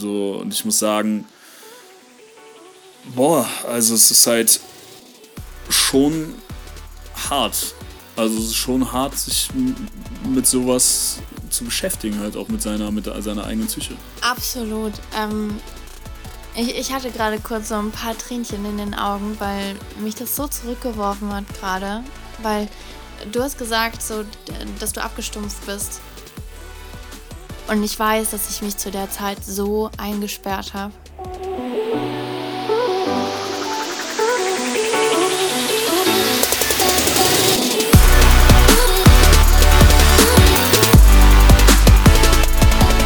So, und ich muss sagen, boah, also es ist halt schon hart. Also es ist schon hart, sich mit sowas zu beschäftigen, halt auch mit seiner, mit seiner eigenen Psyche. Absolut. Ähm, ich, ich hatte gerade kurz so ein paar Tränchen in den Augen, weil mich das so zurückgeworfen hat gerade. Weil du hast gesagt, so, dass du abgestumpft bist. Und ich weiß, dass ich mich zu der Zeit so eingesperrt habe.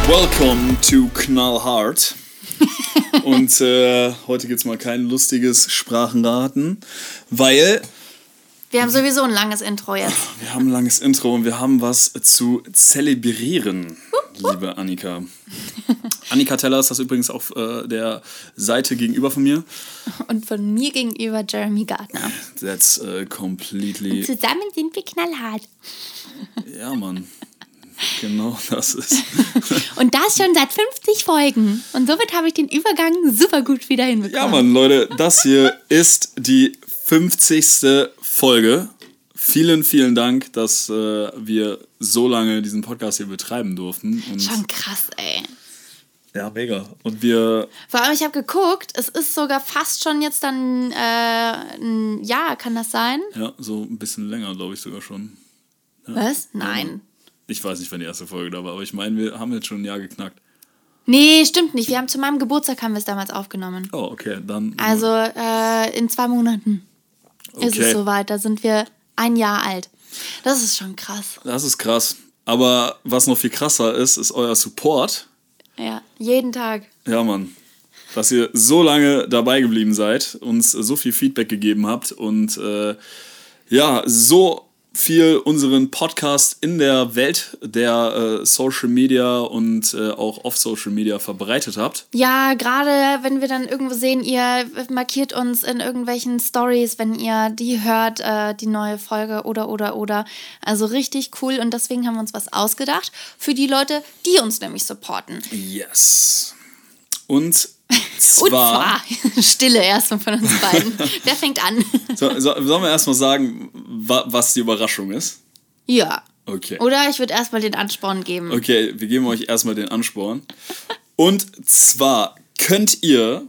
Welcome to Knallhart. Und äh, heute gibt es mal kein lustiges Sprachenraten, weil. Wir haben sowieso ein langes Intro jetzt. Wir haben ein langes Intro und wir haben was zu zelebrieren, liebe Annika. Annika Teller ist das übrigens auf äh, der Seite gegenüber von mir. Und von mir gegenüber Jeremy Gardner. That's uh, completely. Und zusammen sind wir knallhart. Ja, Mann. Genau, das ist. Und das schon seit 50 Folgen. Und somit habe ich den Übergang super gut wieder hinbekommen. Ja, Mann, Leute, das hier ist die 50. Folge. Vielen, vielen Dank, dass äh, wir so lange diesen Podcast hier betreiben durften. Und schon krass, ey. Ja, mega. Und wir. Vor allem, ich habe geguckt, es ist sogar fast schon jetzt dann äh, ein Jahr, kann das sein? Ja, so ein bisschen länger, glaube ich sogar schon. Ja. Was? Nein. Ich weiß nicht, wann die erste Folge da war, aber ich meine, wir haben jetzt schon ein Jahr geknackt. Nee, stimmt nicht. Wir haben zu meinem Geburtstag haben wir es damals aufgenommen. Oh, okay, dann. Also äh, in zwei Monaten okay. ist es soweit. Da sind wir ein Jahr alt. Das ist schon krass. Das ist krass. Aber was noch viel krasser ist, ist euer Support. Ja, jeden Tag. Ja, Mann. Dass ihr so lange dabei geblieben seid, uns so viel Feedback gegeben habt und äh, ja, so viel unseren Podcast in der Welt der äh, Social Media und äh, auch off Social Media verbreitet habt. Ja, gerade wenn wir dann irgendwo sehen, ihr markiert uns in irgendwelchen Stories, wenn ihr die hört, äh, die neue Folge oder oder oder. Also richtig cool und deswegen haben wir uns was ausgedacht für die Leute, die uns nämlich supporten. Yes. Und zwar, Und zwar Stille erstmal von uns beiden. Wer fängt an? So, so, sollen wir erstmal sagen, was die Überraschung ist? Ja. Okay. Oder ich würde erstmal den Ansporn geben. Okay, wir geben euch erstmal den Ansporn. Und zwar könnt ihr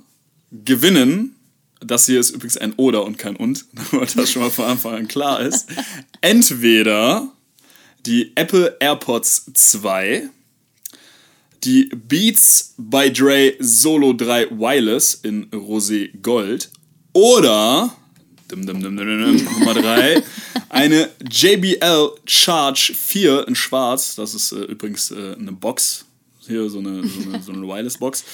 gewinnen, das hier ist übrigens ein Oder und kein Und, damit das schon mal von Anfang an klar ist. Entweder die Apple AirPods 2 die Beats by Dre Solo 3 Wireless in Rosé Gold oder dim, dim, dim, Nummer 3 eine JBL Charge 4 in Schwarz. Das ist äh, übrigens äh, eine Box. Hier so eine, so eine, so eine Wireless-Box.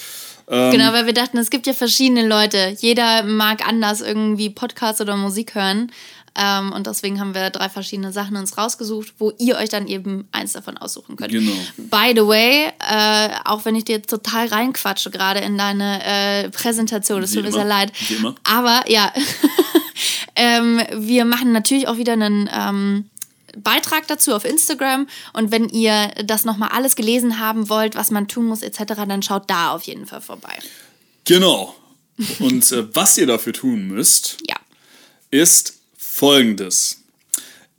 Ähm, genau, weil wir dachten, es gibt ja verschiedene Leute. Jeder mag anders irgendwie Podcasts oder Musik hören. Ähm, und deswegen haben wir drei verschiedene Sachen uns rausgesucht, wo ihr euch dann eben eins davon aussuchen könnt. Genau. By the way, äh, auch wenn ich dir total reinquatsche gerade in deine äh, Präsentation, es tut mir sehr leid. Aber ja, ähm, wir machen natürlich auch wieder einen ähm, Beitrag dazu auf Instagram. Und wenn ihr das nochmal alles gelesen haben wollt, was man tun muss, etc., dann schaut da auf jeden Fall vorbei. Genau. Und äh, was ihr dafür tun müsst, ja. ist folgendes.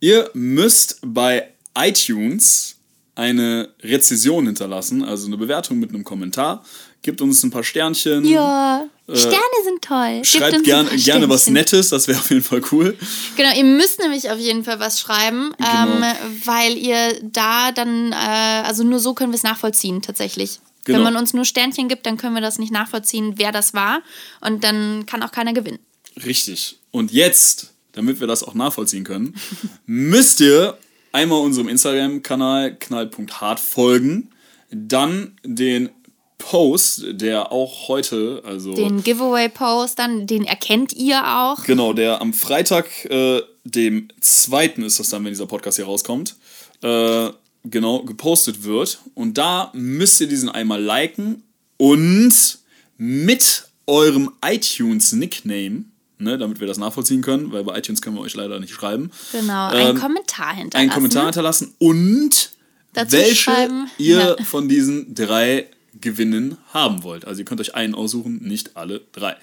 Ihr müsst bei iTunes eine Rezession hinterlassen, also eine Bewertung mit einem Kommentar. Gebt uns ein paar Sternchen. Ja, äh, Sterne sind toll. Schreibt gern, gerne was Nettes, das wäre auf jeden Fall cool. Genau, ihr müsst nämlich auf jeden Fall was schreiben, genau. ähm, weil ihr da dann, äh, also nur so können wir es nachvollziehen tatsächlich. Genau. Wenn man uns nur Sternchen gibt, dann können wir das nicht nachvollziehen, wer das war. Und dann kann auch keiner gewinnen. Richtig. Und jetzt damit wir das auch nachvollziehen können, müsst ihr einmal unserem Instagram-Kanal knall.hart folgen, dann den Post, der auch heute, also. Den Giveaway-Post, dann, den erkennt ihr auch. Genau, der am Freitag, äh, dem 2. ist das dann, wenn dieser Podcast hier rauskommt, äh, genau, gepostet wird. Und da müsst ihr diesen einmal liken und mit eurem iTunes-Nickname ne, damit wir das nachvollziehen können, weil bei iTunes können wir euch leider nicht schreiben. Genau, einen ähm, Kommentar hinterlassen. Einen Kommentar hinterlassen und Dazu welche ihr ja. von diesen drei gewinnen haben wollt. Also ihr könnt euch einen aussuchen, nicht alle drei.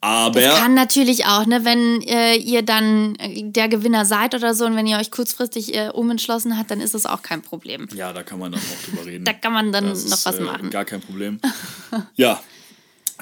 Aber. Das kann natürlich auch, ne, wenn äh, ihr dann äh, der Gewinner seid oder so und wenn ihr euch kurzfristig äh, umentschlossen habt, dann ist das auch kein Problem. Ja, da kann man dann auch drüber reden. da kann man dann das noch ist, was äh, machen. Gar kein Problem. ja.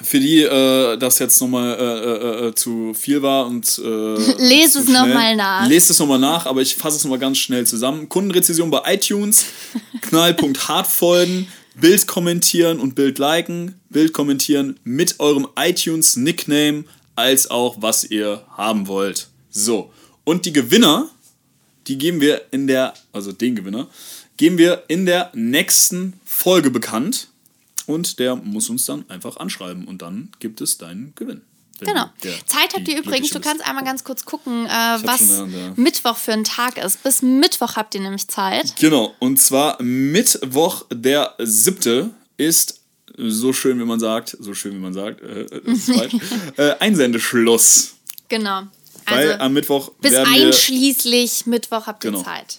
Für die äh, das jetzt nochmal äh, äh, zu viel war und. Äh, Lest es noch schnell- mal nach. Lest es nochmal nach, aber ich fasse es nochmal ganz schnell zusammen. Kundenrezession bei iTunes, Knallpunkt hart folgen, Bild kommentieren und Bild liken, Bild kommentieren mit eurem iTunes-Nickname als auch was ihr haben wollt. So. Und die Gewinner, die geben wir in der, also den Gewinner, geben wir in der nächsten Folge bekannt. Und der muss uns dann einfach anschreiben und dann gibt es deinen Gewinn. Genau. Zeit habt ihr übrigens, du kannst einmal ganz kurz gucken, äh, was Hand, ja. Mittwoch für ein Tag ist. Bis Mittwoch habt ihr nämlich Zeit. Genau, und zwar Mittwoch, der siebte, ist so schön, wie man sagt, so schön, wie man sagt, äh, falsch, äh, Einsendeschluss. Genau. Weil Also am Mittwoch bis einschließlich Mittwoch habt ihr Genau. Zeit.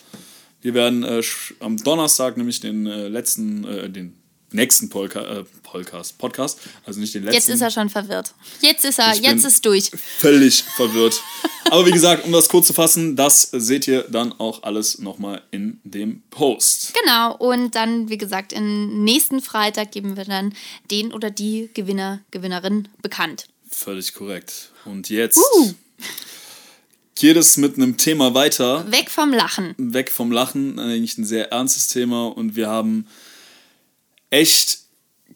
wir werden äh, am Donnerstag nämlich den äh, letzten, äh, den nächsten Polka äh, Podcast, Podcast, also nicht den letzten. Jetzt ist er schon verwirrt. Jetzt ist er, Ich jetzt ist durch. völlig verwirrt. Aber wie gesagt, um das kurz zu fassen, das seht ihr dann auch alles nochmal in dem Post. Genau, und dann, wie gesagt, im nächsten Freitag geben wir dann den oder die Gewinner, Gewinnerin bekannt. Völlig korrekt. Und jetzt Uh. geht es mit einem Thema weiter. Weg vom Lachen. Weg vom Lachen, eigentlich ein sehr ernstes Thema. Und wir haben echt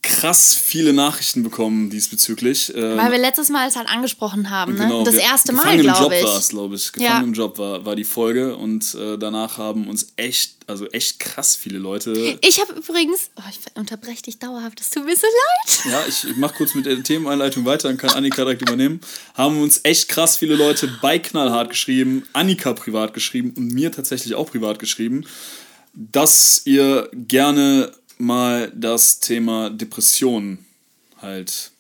krass viele Nachrichten bekommen diesbezüglich. Ähm, Weil wir letztes Mal es halt angesprochen haben, ne? Genau, das erste Mal, Gefangen im glaube Job ich. war es, glaube ich. Ja. Gefangen im Job war, war die Folge und äh, danach haben uns echt, also echt krass viele Leute. Ich habe übrigens, oh, ich unterbreche dich dauerhaft, das tut mir so leid. Ja, ich, ich mache kurz mit der Themeneinleitung weiter, dann kann Annika direkt übernehmen. Haben uns echt krass viele Leute bei Knallhart geschrieben, Annika privat geschrieben und mir tatsächlich auch privat geschrieben, dass ihr gerne mal das Thema Depressionen halt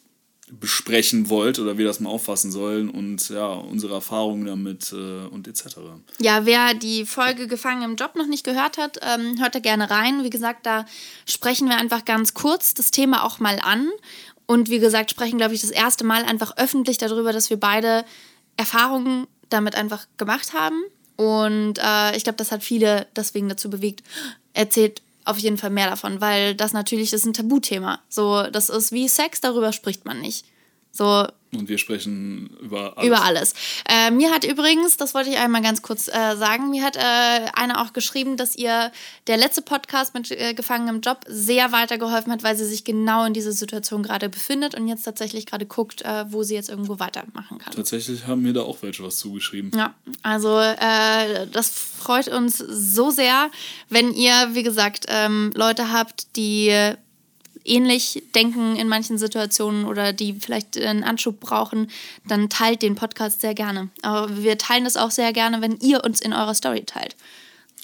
besprechen wollt oder wir das mal auffassen sollen und ja, unsere Erfahrungen damit äh, und etc. Ja, wer die Folge Gefangen im Job noch nicht gehört hat, ähm, hört da gerne rein. Wie gesagt, da sprechen wir einfach ganz kurz das Thema auch mal an. Und wie gesagt, sprechen, glaube ich, das erste Mal einfach öffentlich darüber, dass wir beide Erfahrungen damit einfach gemacht haben. Und äh, ich glaube, das hat viele deswegen dazu bewegt. Erzählt auf jeden Fall mehr davon, weil das natürlich ist ein Tabuthema. So, das ist wie Sex, darüber spricht man nicht. So, Und wir sprechen über alles. über alles. Äh, mir hat übrigens, das wollte ich einmal ganz kurz äh, sagen, mir hat äh, einer auch geschrieben, dass ihr der letzte Podcast mit äh, Gefangen im Job sehr weitergeholfen hat, weil sie sich genau in dieser Situation gerade befindet und jetzt tatsächlich gerade guckt, äh, wo sie jetzt irgendwo weitermachen kann. Tatsächlich haben mir da auch welche was zugeschrieben. Ja, also äh, das freut uns so sehr, wenn ihr, wie gesagt, ähm, Leute habt, die ähnlich denken in manchen Situationen oder die vielleicht einen Anschub brauchen, dann teilt den Podcast sehr gerne. Aber wir teilen das auch sehr gerne, wenn ihr uns in eurer Story teilt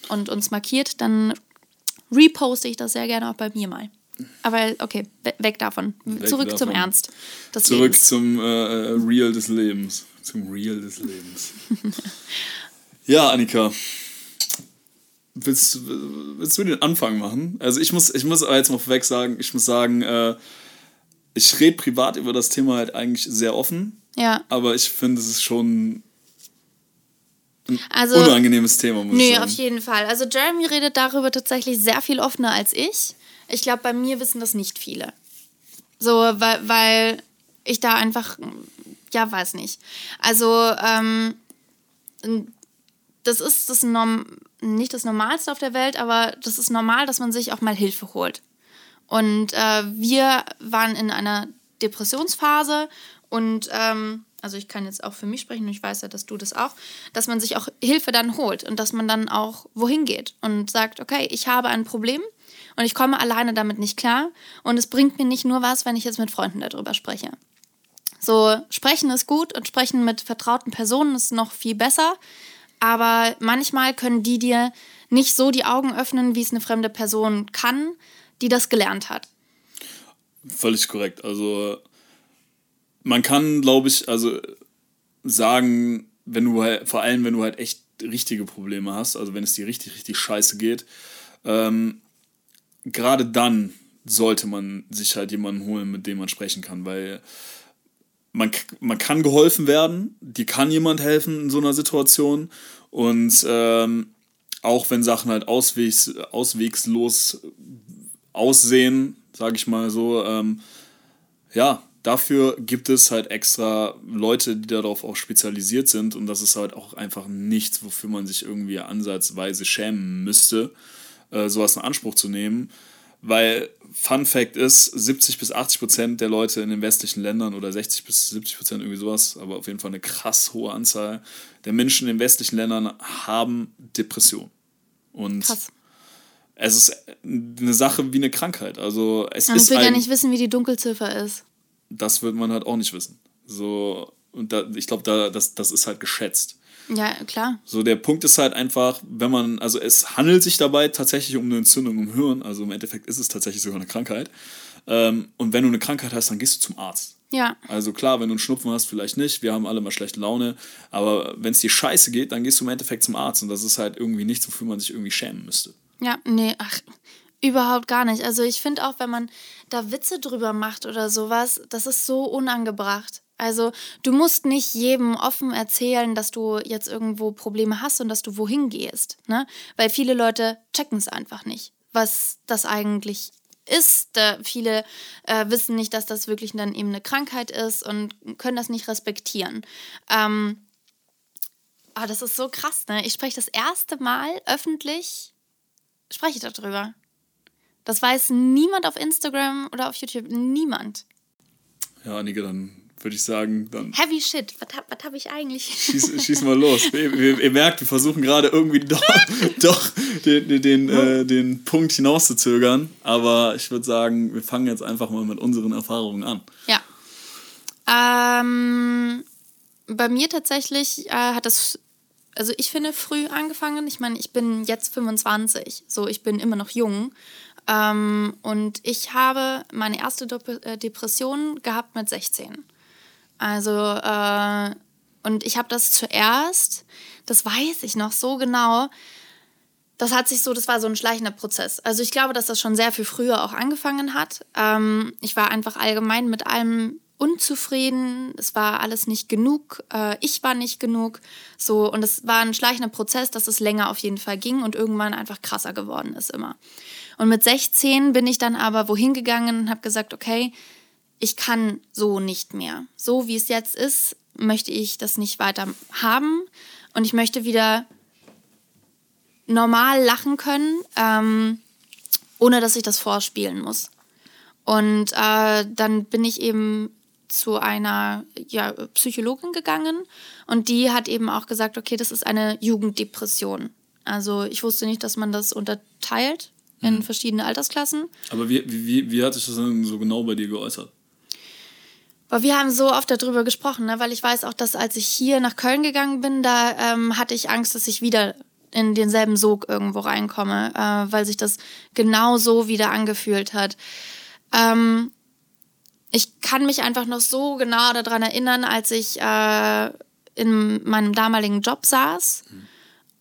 und uns markiert, dann reposte ich das sehr gerne auch bei mir mal. Aber okay, we- weg davon. Zurück zum davon. Ernst. des Zurück Lebens. zum äh, Real des Lebens. Zum Real des Lebens. ja, Annika. Willst, willst du den Anfang machen? Also ich muss, ich muss aber jetzt mal vorweg sagen, ich muss sagen, äh, ich rede privat über das Thema halt eigentlich sehr offen, Ja, aber ich finde, es ist schon ein also. unangenehmes Thema, muss ich Nee, sagen. auf jeden Fall. Also Jeremy redet darüber tatsächlich sehr viel offener als ich. Ich glaube, bei mir wissen das nicht viele. So, weil, weil ich da einfach, ja, weiß nicht. Also, ähm, das ist das Norm nicht das Normalste auf der Welt, aber das ist normal, dass man sich auch mal Hilfe holt. Und äh, wir waren in einer Depressionsphase und ähm, also ich kann jetzt auch für mich sprechen und ich weiß ja, dass du das auch, dass man sich auch Hilfe dann holt und dass man dann auch wohin geht und sagt, okay, ich habe ein Problem und ich komme alleine damit nicht klar und es bringt mir nicht nur was, wenn ich jetzt mit Freunden darüber spreche. So, sprechen ist gut und sprechen mit vertrauten Personen ist noch viel besser, aber manchmal können die dir nicht so die Augen öffnen, wie es eine fremde Person kann, die das gelernt hat. Völlig korrekt. Also man kann, glaube ich, also sagen, wenn du halt, vor allem wenn du halt echt richtige Probleme hast, also wenn es dir richtig, richtig scheiße geht, ähm, gerade dann sollte man sich halt jemanden holen, mit dem man sprechen kann, weil man, man kann geholfen werden, dir kann jemand helfen in so einer Situation und ähm, auch wenn Sachen halt auswegs, auswegslos aussehen, sage ich mal so, ähm, ja, dafür gibt es halt extra Leute, die darauf auch spezialisiert sind und das ist halt auch einfach nichts, wofür man sich irgendwie ansatzweise schämen müsste, äh, sowas in Anspruch zu nehmen. Weil Fun Fact ist, 70 bis 80 Prozent der Leute in den westlichen Ländern oder 60 bis 70 Prozent irgendwie sowas, aber auf jeden Fall eine krass hohe Anzahl der Menschen in den westlichen Ländern haben Depressionen. Und krass. es ist eine Sache wie eine Krankheit. Also es Aber ist ich will ein, ja nicht wissen, wie die Dunkelziffer ist. Das wird man halt auch nicht wissen. So, und da, ich glaube, da, das, das ist halt geschätzt. Ja, klar. So, der Punkt ist halt einfach, wenn man, also es handelt sich dabei tatsächlich um eine Entzündung im Hirn, also im Endeffekt ist es tatsächlich sogar eine Krankheit. Ähm, und wenn du eine Krankheit hast, dann gehst du zum Arzt. Ja. Also klar, wenn du einen Schnupfen hast, vielleicht nicht, wir haben alle mal schlechte Laune, aber wenn es dir scheiße geht, dann gehst du im Endeffekt zum Arzt und das ist halt irgendwie nichts, wofür man sich irgendwie schämen müsste. Ja, nee, ach, überhaupt gar nicht. Also ich finde auch, wenn man da Witze drüber macht oder sowas, das ist so unangebracht. Also du musst nicht jedem offen erzählen, dass du jetzt irgendwo Probleme hast und dass du wohin gehst, ne? Weil viele Leute checken es einfach nicht, was das eigentlich ist. Äh, viele äh, wissen nicht, dass das wirklich dann eben eine Krankheit ist und können das nicht respektieren. Ähm, aber das ist so krass, ne? Ich spreche das erste Mal öffentlich, spreche ich darüber. Das weiß niemand auf Instagram oder auf YouTube, niemand. Ja, Annika, dann würde ich sagen. Dann Heavy Shit, was, was habe ich eigentlich? Schieß, schieß mal los. ihr, ihr, ihr, merkt, wir versuchen gerade irgendwie doch, doch den, den, den, äh, den Punkt hinauszuzögern. Aber ich würde sagen, wir fangen jetzt einfach mal mit unseren Erfahrungen an. Ja. Ähm, bei mir tatsächlich äh, hat das, also ich finde, früh angefangen. Ich meine, ich bin jetzt 25, so ich bin immer noch jung. Ähm, und ich habe meine erste äh, Depression gehabt mit 16. Also, äh, und ich habe das zuerst, das weiß ich noch so genau, das hat sich so, das war so ein schleichender Prozess. Also ich glaube, dass das schon sehr viel früher auch angefangen hat. Ähm, ich war einfach allgemein mit allem unzufrieden, es war alles nicht genug, äh, ich war nicht genug, so und es war ein schleichender Prozess, dass es länger auf jeden Fall ging und irgendwann einfach krasser geworden ist immer. Und mit 16 bin ich dann aber wohin gegangen und habe gesagt, okay, ich kann so nicht mehr. So wie es jetzt ist, möchte ich das nicht weiter haben und ich möchte wieder normal lachen können, ähm, ohne dass ich das vorspielen muss. Und äh, dann bin ich eben zu einer ja, Psychologin gegangen und die hat eben auch gesagt, okay, das ist eine Jugenddepression. Also ich wusste nicht, dass man das unterteilt in mhm. verschiedene Altersklassen. Aber wie, wie, wie hat sich das denn so genau bei dir geäußert? Aber wir haben so oft darüber gesprochen, ne? weil ich weiß auch, dass als ich hier nach Köln gegangen bin, da ähm, hatte ich Angst, dass ich wieder in denselben Sog irgendwo reinkomme, äh, weil sich das genau so wieder angefühlt hat. Ähm, ich kann mich einfach noch so genau daran erinnern, als ich äh, in meinem damaligen Job saß mhm.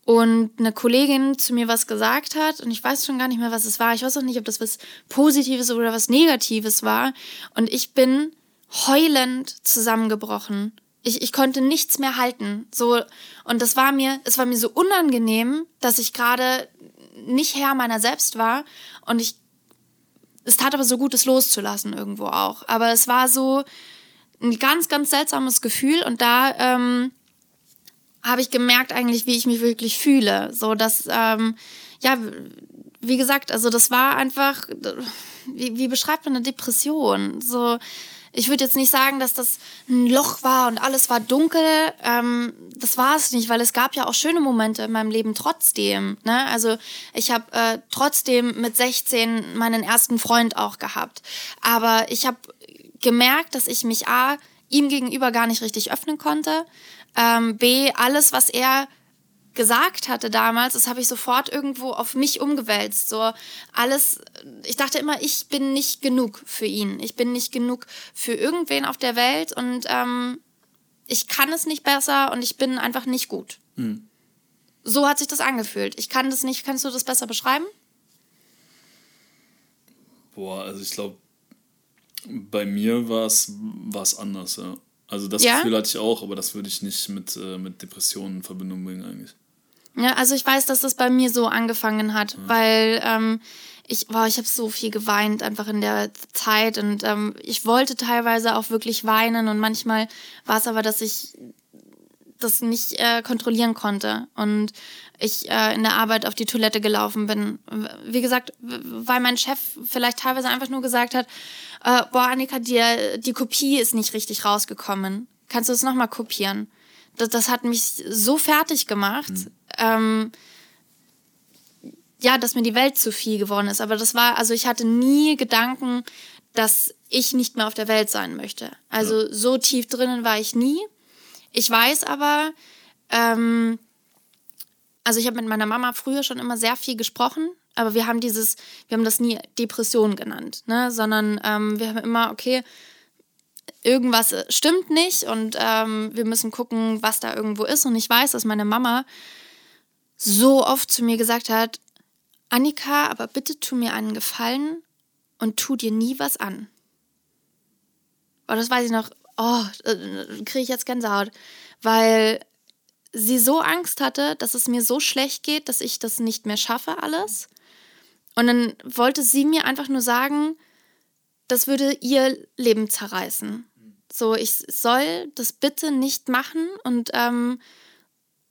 und eine Kollegin zu mir was gesagt hat und ich weiß schon gar nicht mehr, was es war. Ich weiß auch nicht, ob das was Positives oder was Negatives war. Und ich bin heulend zusammengebrochen. Ich, ich konnte nichts mehr halten. So, und das war mir, es war mir so unangenehm, dass ich gerade nicht Herr meiner selbst war. Und ich, es tat aber so gut, es loszulassen irgendwo auch. Aber es war so ein ganz, ganz seltsames Gefühl. Und da ähm, habe ich gemerkt eigentlich, wie ich mich wirklich fühle. So, dass, ähm, ja, wie gesagt, also das war einfach, wie, wie beschreibt man eine Depression? So, ich würde jetzt nicht sagen, dass das ein Loch war und alles war dunkel. Ähm, das war es nicht, weil es gab ja auch schöne Momente in meinem Leben trotzdem. Ne? Also ich habe äh, trotzdem mit 16 meinen ersten Freund auch gehabt. Aber ich habe gemerkt, dass ich mich A, ihm gegenüber gar nicht richtig öffnen konnte. Ähm, B, alles, was er gesagt hatte damals, das habe ich sofort irgendwo auf mich umgewälzt. So alles, ich dachte immer, ich bin nicht genug für ihn. Ich bin nicht genug für irgendwen auf der Welt und ähm, ich kann es nicht besser und ich bin einfach nicht gut. Hm. So hat sich das angefühlt. Ich kann das nicht, kannst du das besser beschreiben? Boah, also ich glaube, bei mir war es anders, ja. Also das ja? Gefühl hatte ich auch, aber das würde ich nicht mit, äh, mit Depressionen in Verbindung bringen eigentlich. Ja, also ich weiß, dass das bei mir so angefangen hat, ja. weil ähm, ich, boah, ich habe so viel geweint einfach in der Zeit und ähm, ich wollte teilweise auch wirklich weinen und manchmal war es aber, dass ich das nicht äh, kontrollieren konnte und ich äh, in der Arbeit auf die Toilette gelaufen bin. Wie gesagt, weil mein Chef vielleicht teilweise einfach nur gesagt hat, äh, boah, Annika, dir, die Kopie ist nicht richtig rausgekommen. Kannst du es nochmal kopieren? Das, das hat mich so fertig gemacht. Mhm. Ähm, ja, dass mir die Welt zu viel geworden ist. Aber das war, also ich hatte nie Gedanken, dass ich nicht mehr auf der Welt sein möchte. Also so tief drinnen war ich nie. Ich weiß aber, ähm, also ich habe mit meiner Mama früher schon immer sehr viel gesprochen, aber wir haben dieses, wir haben das nie Depression genannt, ne? sondern ähm, wir haben immer, okay, irgendwas stimmt nicht und ähm, wir müssen gucken, was da irgendwo ist. Und ich weiß, dass meine Mama so oft zu mir gesagt hat, Annika, aber bitte tu mir einen Gefallen und tu dir nie was an. Oh, das weiß ich noch. Oh, kriege ich jetzt Gänsehaut. Weil sie so Angst hatte, dass es mir so schlecht geht, dass ich das nicht mehr schaffe, alles. Und dann wollte sie mir einfach nur sagen, das würde ihr Leben zerreißen. So, ich soll das bitte nicht machen und ähm,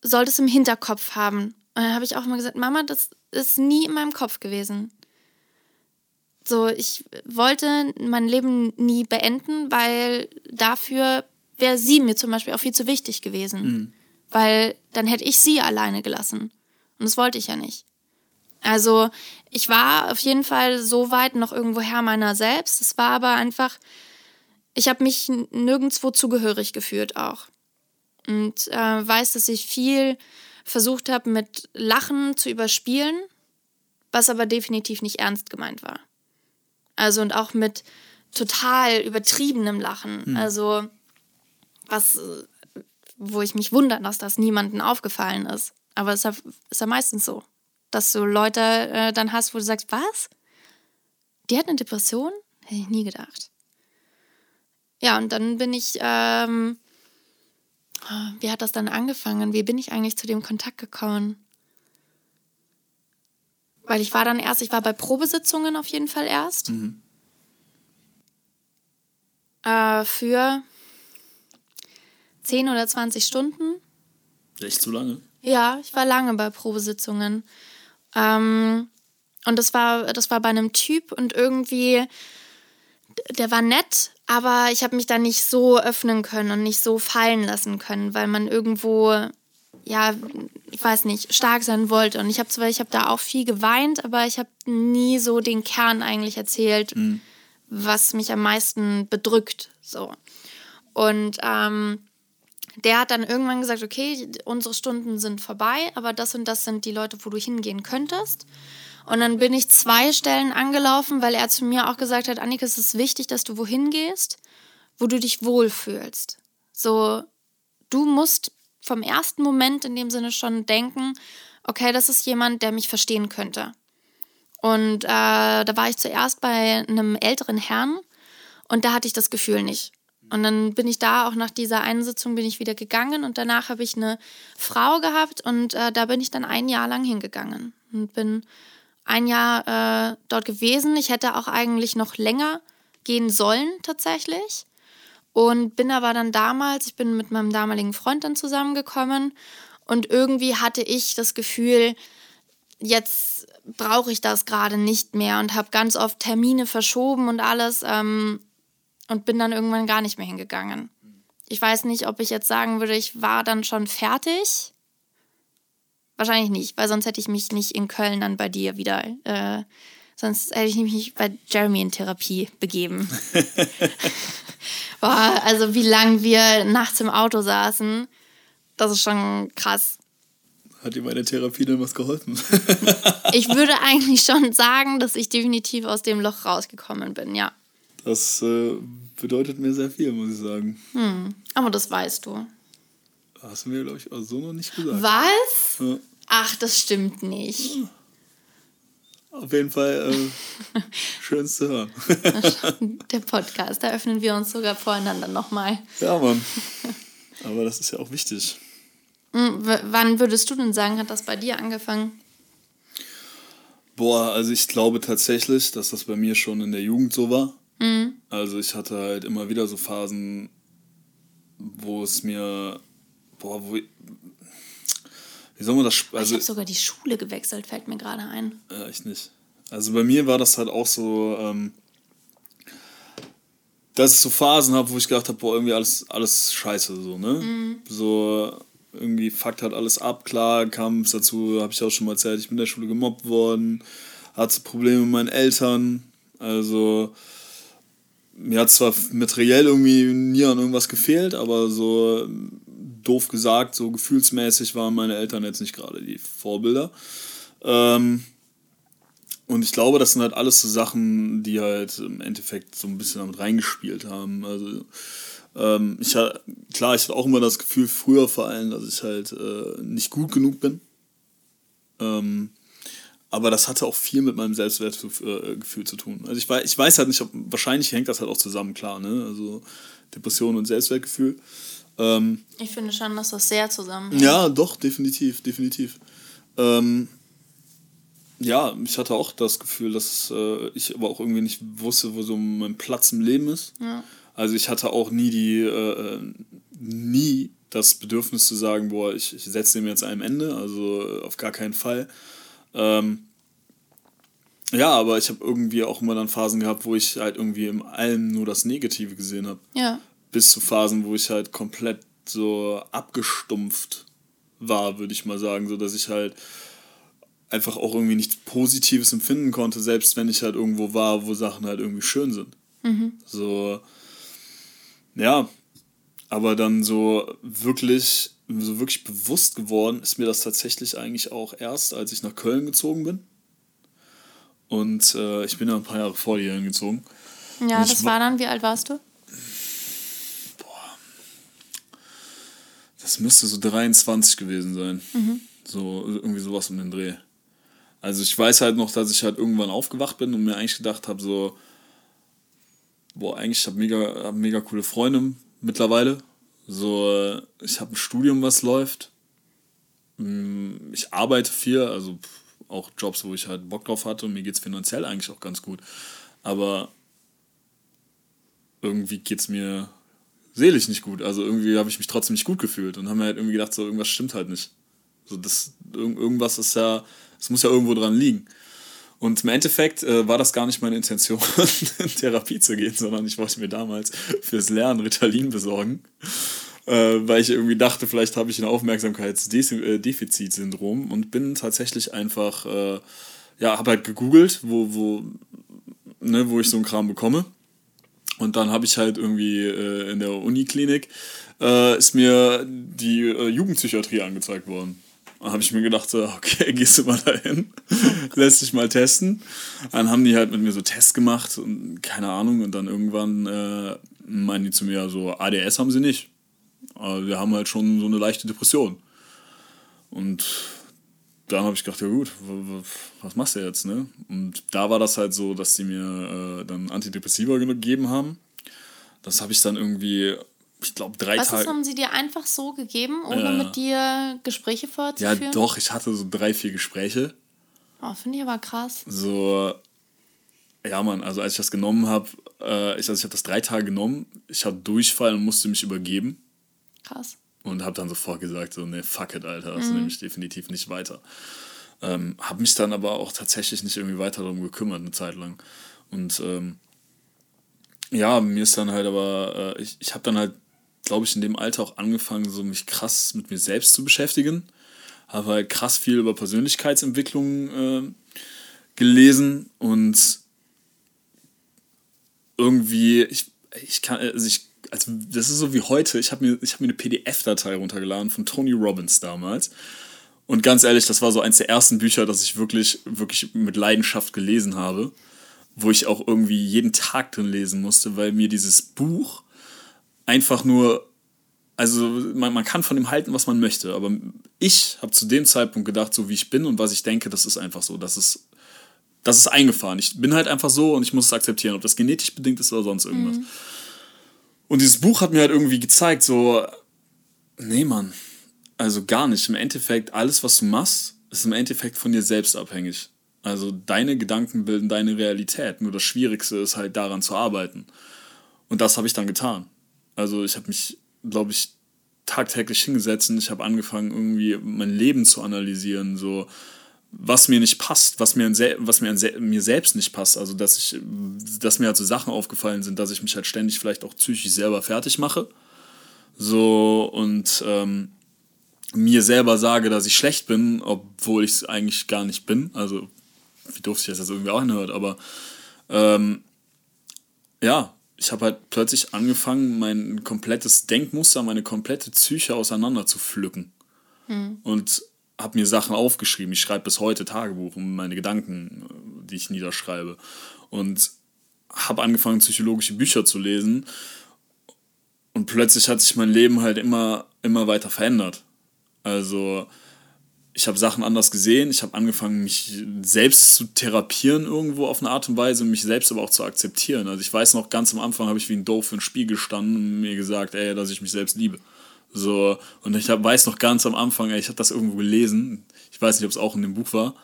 soll das im Hinterkopf haben. Und dann habe ich auch immer gesagt, Mama, das ist nie in meinem Kopf gewesen. So, ich wollte mein Leben nie beenden, weil dafür wäre sie mir zum Beispiel auch viel zu wichtig gewesen. Mhm. Weil dann hätte ich sie alleine gelassen. Und das wollte ich ja nicht. Also ich war auf jeden Fall so weit noch irgendwo Herr meiner selbst. Es war aber einfach, ich habe mich nirgendwo zugehörig gefühlt auch. Und äh, weiß, dass ich viel versucht habe, mit Lachen zu überspielen, was aber definitiv nicht ernst gemeint war. Also und auch mit total übertriebenem Lachen. Mhm. Also was, wo ich mich wundere, dass das niemandem aufgefallen ist. Aber es ist ja, ist ja meistens so, dass du Leute äh, dann hast, wo du sagst, was? Die hat eine Depression? Hätte ich nie gedacht. Ja, und dann bin ich ähm, wie hat das dann angefangen? Wie bin ich eigentlich zu dem Kontakt gekommen? Weil ich war dann erst, ich war bei Probesitzungen auf jeden Fall erst. Mhm. Äh, für 10 oder 20 Stunden. Echt zu lange? Ja, ich war lange bei Probesitzungen. Ähm, und das war, das war bei einem Typ und irgendwie, der war nett, aber ich habe mich da nicht so öffnen können und nicht so fallen lassen können, weil man irgendwo, ja, ich weiß nicht, stark sein wollte. Und ich habe zwar, ich habe da auch viel geweint, aber ich habe nie so den Kern eigentlich erzählt, mhm. was mich am meisten bedrückt. So. Und ähm, der hat dann irgendwann gesagt, okay, unsere Stunden sind vorbei, aber das und das sind die Leute, wo du hingehen könntest. Und dann bin ich zwei Stellen angelaufen, weil er zu mir auch gesagt hat, Annika, es ist wichtig, dass du wohin gehst, wo du dich wohlfühlst. So, du musst vom ersten Moment in dem Sinne schon denken, okay, das ist jemand, der mich verstehen könnte. Und äh, da war ich zuerst bei einem älteren Herrn und da hatte ich das Gefühl nicht. Und dann bin ich da auch nach dieser Einsitzung bin ich wieder gegangen und danach habe ich eine Frau gehabt und äh, da bin ich dann ein Jahr lang hingegangen und bin ein Jahr äh, dort gewesen. Ich hätte auch eigentlich noch länger gehen sollen tatsächlich. Und bin aber dann damals, ich bin mit meinem damaligen Freund dann zusammengekommen und irgendwie hatte ich das Gefühl, jetzt brauche ich das gerade nicht mehr und habe ganz oft Termine verschoben und alles ähm, und bin dann irgendwann gar nicht mehr hingegangen. Ich weiß nicht, ob ich jetzt sagen würde, ich war dann schon fertig Wahrscheinlich nicht, weil sonst hätte ich mich nicht in Köln dann bei dir wieder. Äh, sonst hätte ich mich nicht bei Jeremy in Therapie begeben. Boah, also wie lange wir nachts im Auto saßen, das ist schon krass. Hat dir meine Therapie denn was geholfen? ich würde eigentlich schon sagen, dass ich definitiv aus dem Loch rausgekommen bin, ja. Das äh, bedeutet mir sehr viel, muss ich sagen. Hm, aber das weißt du. Hast du mir, glaube ich, auch so noch nicht gesagt. Was? Ja. Ach, das stimmt nicht. auf jeden Fall äh, schön zu hören. Der Podcast, da öffnen wir uns sogar voreinander nochmal. Ja, Mann. Aber das ist ja auch wichtig. Hm, w wann würdest du denn sagen, hat das bei dir angefangen? Boah, also ich glaube tatsächlich, dass das bei mir schon in der Jugend so war. Mhm. Also ich hatte halt immer wieder so Phasen, wo es mir, boah, wo wie soll man das, also ich habe sogar die Schule gewechselt, fällt mir gerade ein. Ja, ich nicht. Also bei mir war das halt auch so, ähm, dass ich so Phasen habe, wo ich gedacht habe, boah, irgendwie alles, alles scheiße, so, ne? Mhm. So, irgendwie fuckt halt alles ab. Klar kam es dazu, habe ich auch schon mal erzählt, ich bin in der Schule gemobbt worden, hatte Probleme mit meinen Eltern. Also mir hat zwar materiell irgendwie nie an irgendwas gefehlt, aber so doof gesagt, so gefühlsmäßig waren meine Eltern jetzt nicht gerade die Vorbilder. Ähm, und ich glaube, das sind halt alles so Sachen, die halt im Endeffekt so ein bisschen damit reingespielt haben. Also ähm, ich klar, ich hatte auch immer das Gefühl, früher vor allem, dass ich halt äh, nicht gut genug bin. Ähm, aber das hatte auch viel mit meinem Selbstwertgefühl äh, zu tun. Also ich weiß, ich weiß halt nicht, ob, wahrscheinlich hängt das halt auch zusammen, klar, ne? Also Depression und Selbstwertgefühl. Ähm, ich finde schon, dass das sehr zusammenhängt. Ja, doch, definitiv, definitiv. Ähm, ja, ich hatte auch das Gefühl, dass äh, ich aber auch irgendwie nicht wusste, wo so mein Platz im Leben ist. Ja. Also ich hatte auch nie die, äh, nie das Bedürfnis zu sagen, boah, ich, ich setze dem jetzt einem Ende, also äh, auf gar keinen Fall. Ähm, ja, aber ich habe irgendwie auch immer dann Phasen gehabt, wo ich halt irgendwie in allem nur das Negative gesehen habe. Ja. Bis zu Phasen, wo ich halt komplett so abgestumpft war, würde ich mal sagen, so dass ich halt einfach auch irgendwie nichts Positives empfinden konnte, selbst wenn ich halt irgendwo war, wo Sachen halt irgendwie schön sind. Mhm. So, ja, aber dann so wirklich, so wirklich bewusst geworden ist mir das tatsächlich eigentlich auch erst, als ich nach Köln gezogen bin. Und äh, ich bin ja ein paar Jahre vor dir gezogen. Ja, das war dann, wie alt warst du? Das müsste so 23 gewesen sein. Mhm. So, irgendwie sowas um den Dreh. Also ich weiß halt noch, dass ich halt irgendwann aufgewacht bin und mir eigentlich gedacht habe, so, boah, eigentlich habe mega, hab mega coole Freunde mittlerweile. So, ich habe ein Studium, was läuft. Mm, ich arbeite viel, also auch Jobs, wo ich halt Bock drauf hatte und mir geht es finanziell eigentlich auch ganz gut. Aber irgendwie geht es mir seelisch nicht gut. Also irgendwie habe ich mich trotzdem nicht gut gefühlt und habe mir halt irgendwie gedacht, so irgendwas stimmt halt nicht. So das, irgendwas ist ja, es muss ja irgendwo dran liegen. Und im Endeffekt äh, war das gar nicht meine Intention, in Therapie zu gehen, sondern ich wollte mir damals fürs Lernen Ritalin besorgen, äh, weil ich irgendwie dachte, vielleicht habe ich ein Aufmerksamkeitsdefizitsyndrom und bin tatsächlich einfach, äh, ja, habe halt gegoogelt, wo, wo, ne, wo ich so einen Kram bekomme. Und dann habe ich halt irgendwie äh, in der Uniklinik, äh, ist mir die äh, Jugendpsychiatrie angezeigt worden habe ich mir gedacht, so, okay, gehst du mal dahin, lässt dich mal testen. Dann haben die halt mit mir so Tests gemacht und keine Ahnung. Und dann irgendwann äh, meinen die zu mir, so, ADS haben sie nicht. Aber wir haben halt schon so eine leichte Depression. Und dann habe ich gedacht, ja gut, was machst du jetzt, ne? Und da war das halt so, dass die mir äh, dann Antidepressiva gegeben haben. Das habe ich dann irgendwie ich glaube, drei Tage. Was haben sie dir einfach so gegeben, ohne äh, mit dir Gespräche fortzuführen? Ja, doch, ich hatte so drei, vier Gespräche. Oh, finde ich aber krass. So, ja, Mann, also als ich das genommen habe, äh, ich, also ich habe das drei Tage genommen, ich hatte Durchfall und musste mich übergeben. Krass. Und habe dann sofort gesagt, so, ne, fuck it, Alter, das mhm. nehme ich definitiv nicht weiter. Ähm, habe mich dann aber auch tatsächlich nicht irgendwie weiter darum gekümmert, eine Zeit lang. Und ähm, ja, mir ist dann halt aber, äh, ich, ich habe dann halt glaube ich, in dem Alter auch angefangen, so mich krass mit mir selbst zu beschäftigen. Habe halt krass viel über Persönlichkeitsentwicklung äh, gelesen und irgendwie, ich, ich kann, also ich, also das ist so wie heute, ich habe mir, hab mir eine PDF-Datei runtergeladen von Tony Robbins damals. Und ganz ehrlich, das war so eins der ersten Bücher, das ich wirklich, wirklich mit Leidenschaft gelesen habe, wo ich auch irgendwie jeden Tag drin lesen musste, weil mir dieses Buch einfach nur, also man, man kann von dem halten, was man möchte, aber ich habe zu dem Zeitpunkt gedacht, so wie ich bin und was ich denke, das ist einfach so, das ist das ist eingefahren. Ich bin halt einfach so und ich muss es akzeptieren, ob das genetisch bedingt ist oder sonst irgendwas. Mhm. Und dieses Buch hat mir halt irgendwie gezeigt, so, nee, Mann, also gar nicht. Im Endeffekt, alles, was du machst, ist im Endeffekt von dir selbst abhängig. Also deine Gedanken bilden deine Realität. Nur das Schwierigste ist halt daran zu arbeiten. Und das habe ich dann getan. Also ich habe mich, glaube ich, tagtäglich hingesetzt und ich habe angefangen, irgendwie mein Leben zu analysieren. So, was mir nicht passt, was mir, an, was mir an mir selbst nicht passt. Also, dass ich, dass mir halt so Sachen aufgefallen sind, dass ich mich halt ständig vielleicht auch psychisch selber fertig mache. So, und ähm, mir selber sage, dass ich schlecht bin, obwohl ich es eigentlich gar nicht bin. Also, wie doof sich das jetzt irgendwie auch anhört, aber ähm, ja, ich habe halt plötzlich angefangen, mein komplettes Denkmuster, meine komplette Psyche auseinander zu pflücken. Mhm. Und habe mir Sachen aufgeschrieben. Ich schreibe bis heute Tagebuch um meine Gedanken, äh, die ich niederschreibe. Und habe angefangen, psychologische Bücher zu lesen. Und plötzlich hat sich mein Leben halt immer, immer weiter verändert. Also ich habe Sachen anders gesehen. Ich habe angefangen, mich selbst zu therapieren irgendwo auf eine Art und Weise, mich selbst aber auch zu akzeptieren. Also ich weiß noch, ganz am Anfang habe ich wie ein Doof für Spiegel gestanden und mir gesagt, ey, dass ich mich selbst liebe. So, und ich hab, weiß noch ganz am Anfang, ich habe das irgendwo gelesen. Ich weiß nicht, ob es auch in dem Buch war.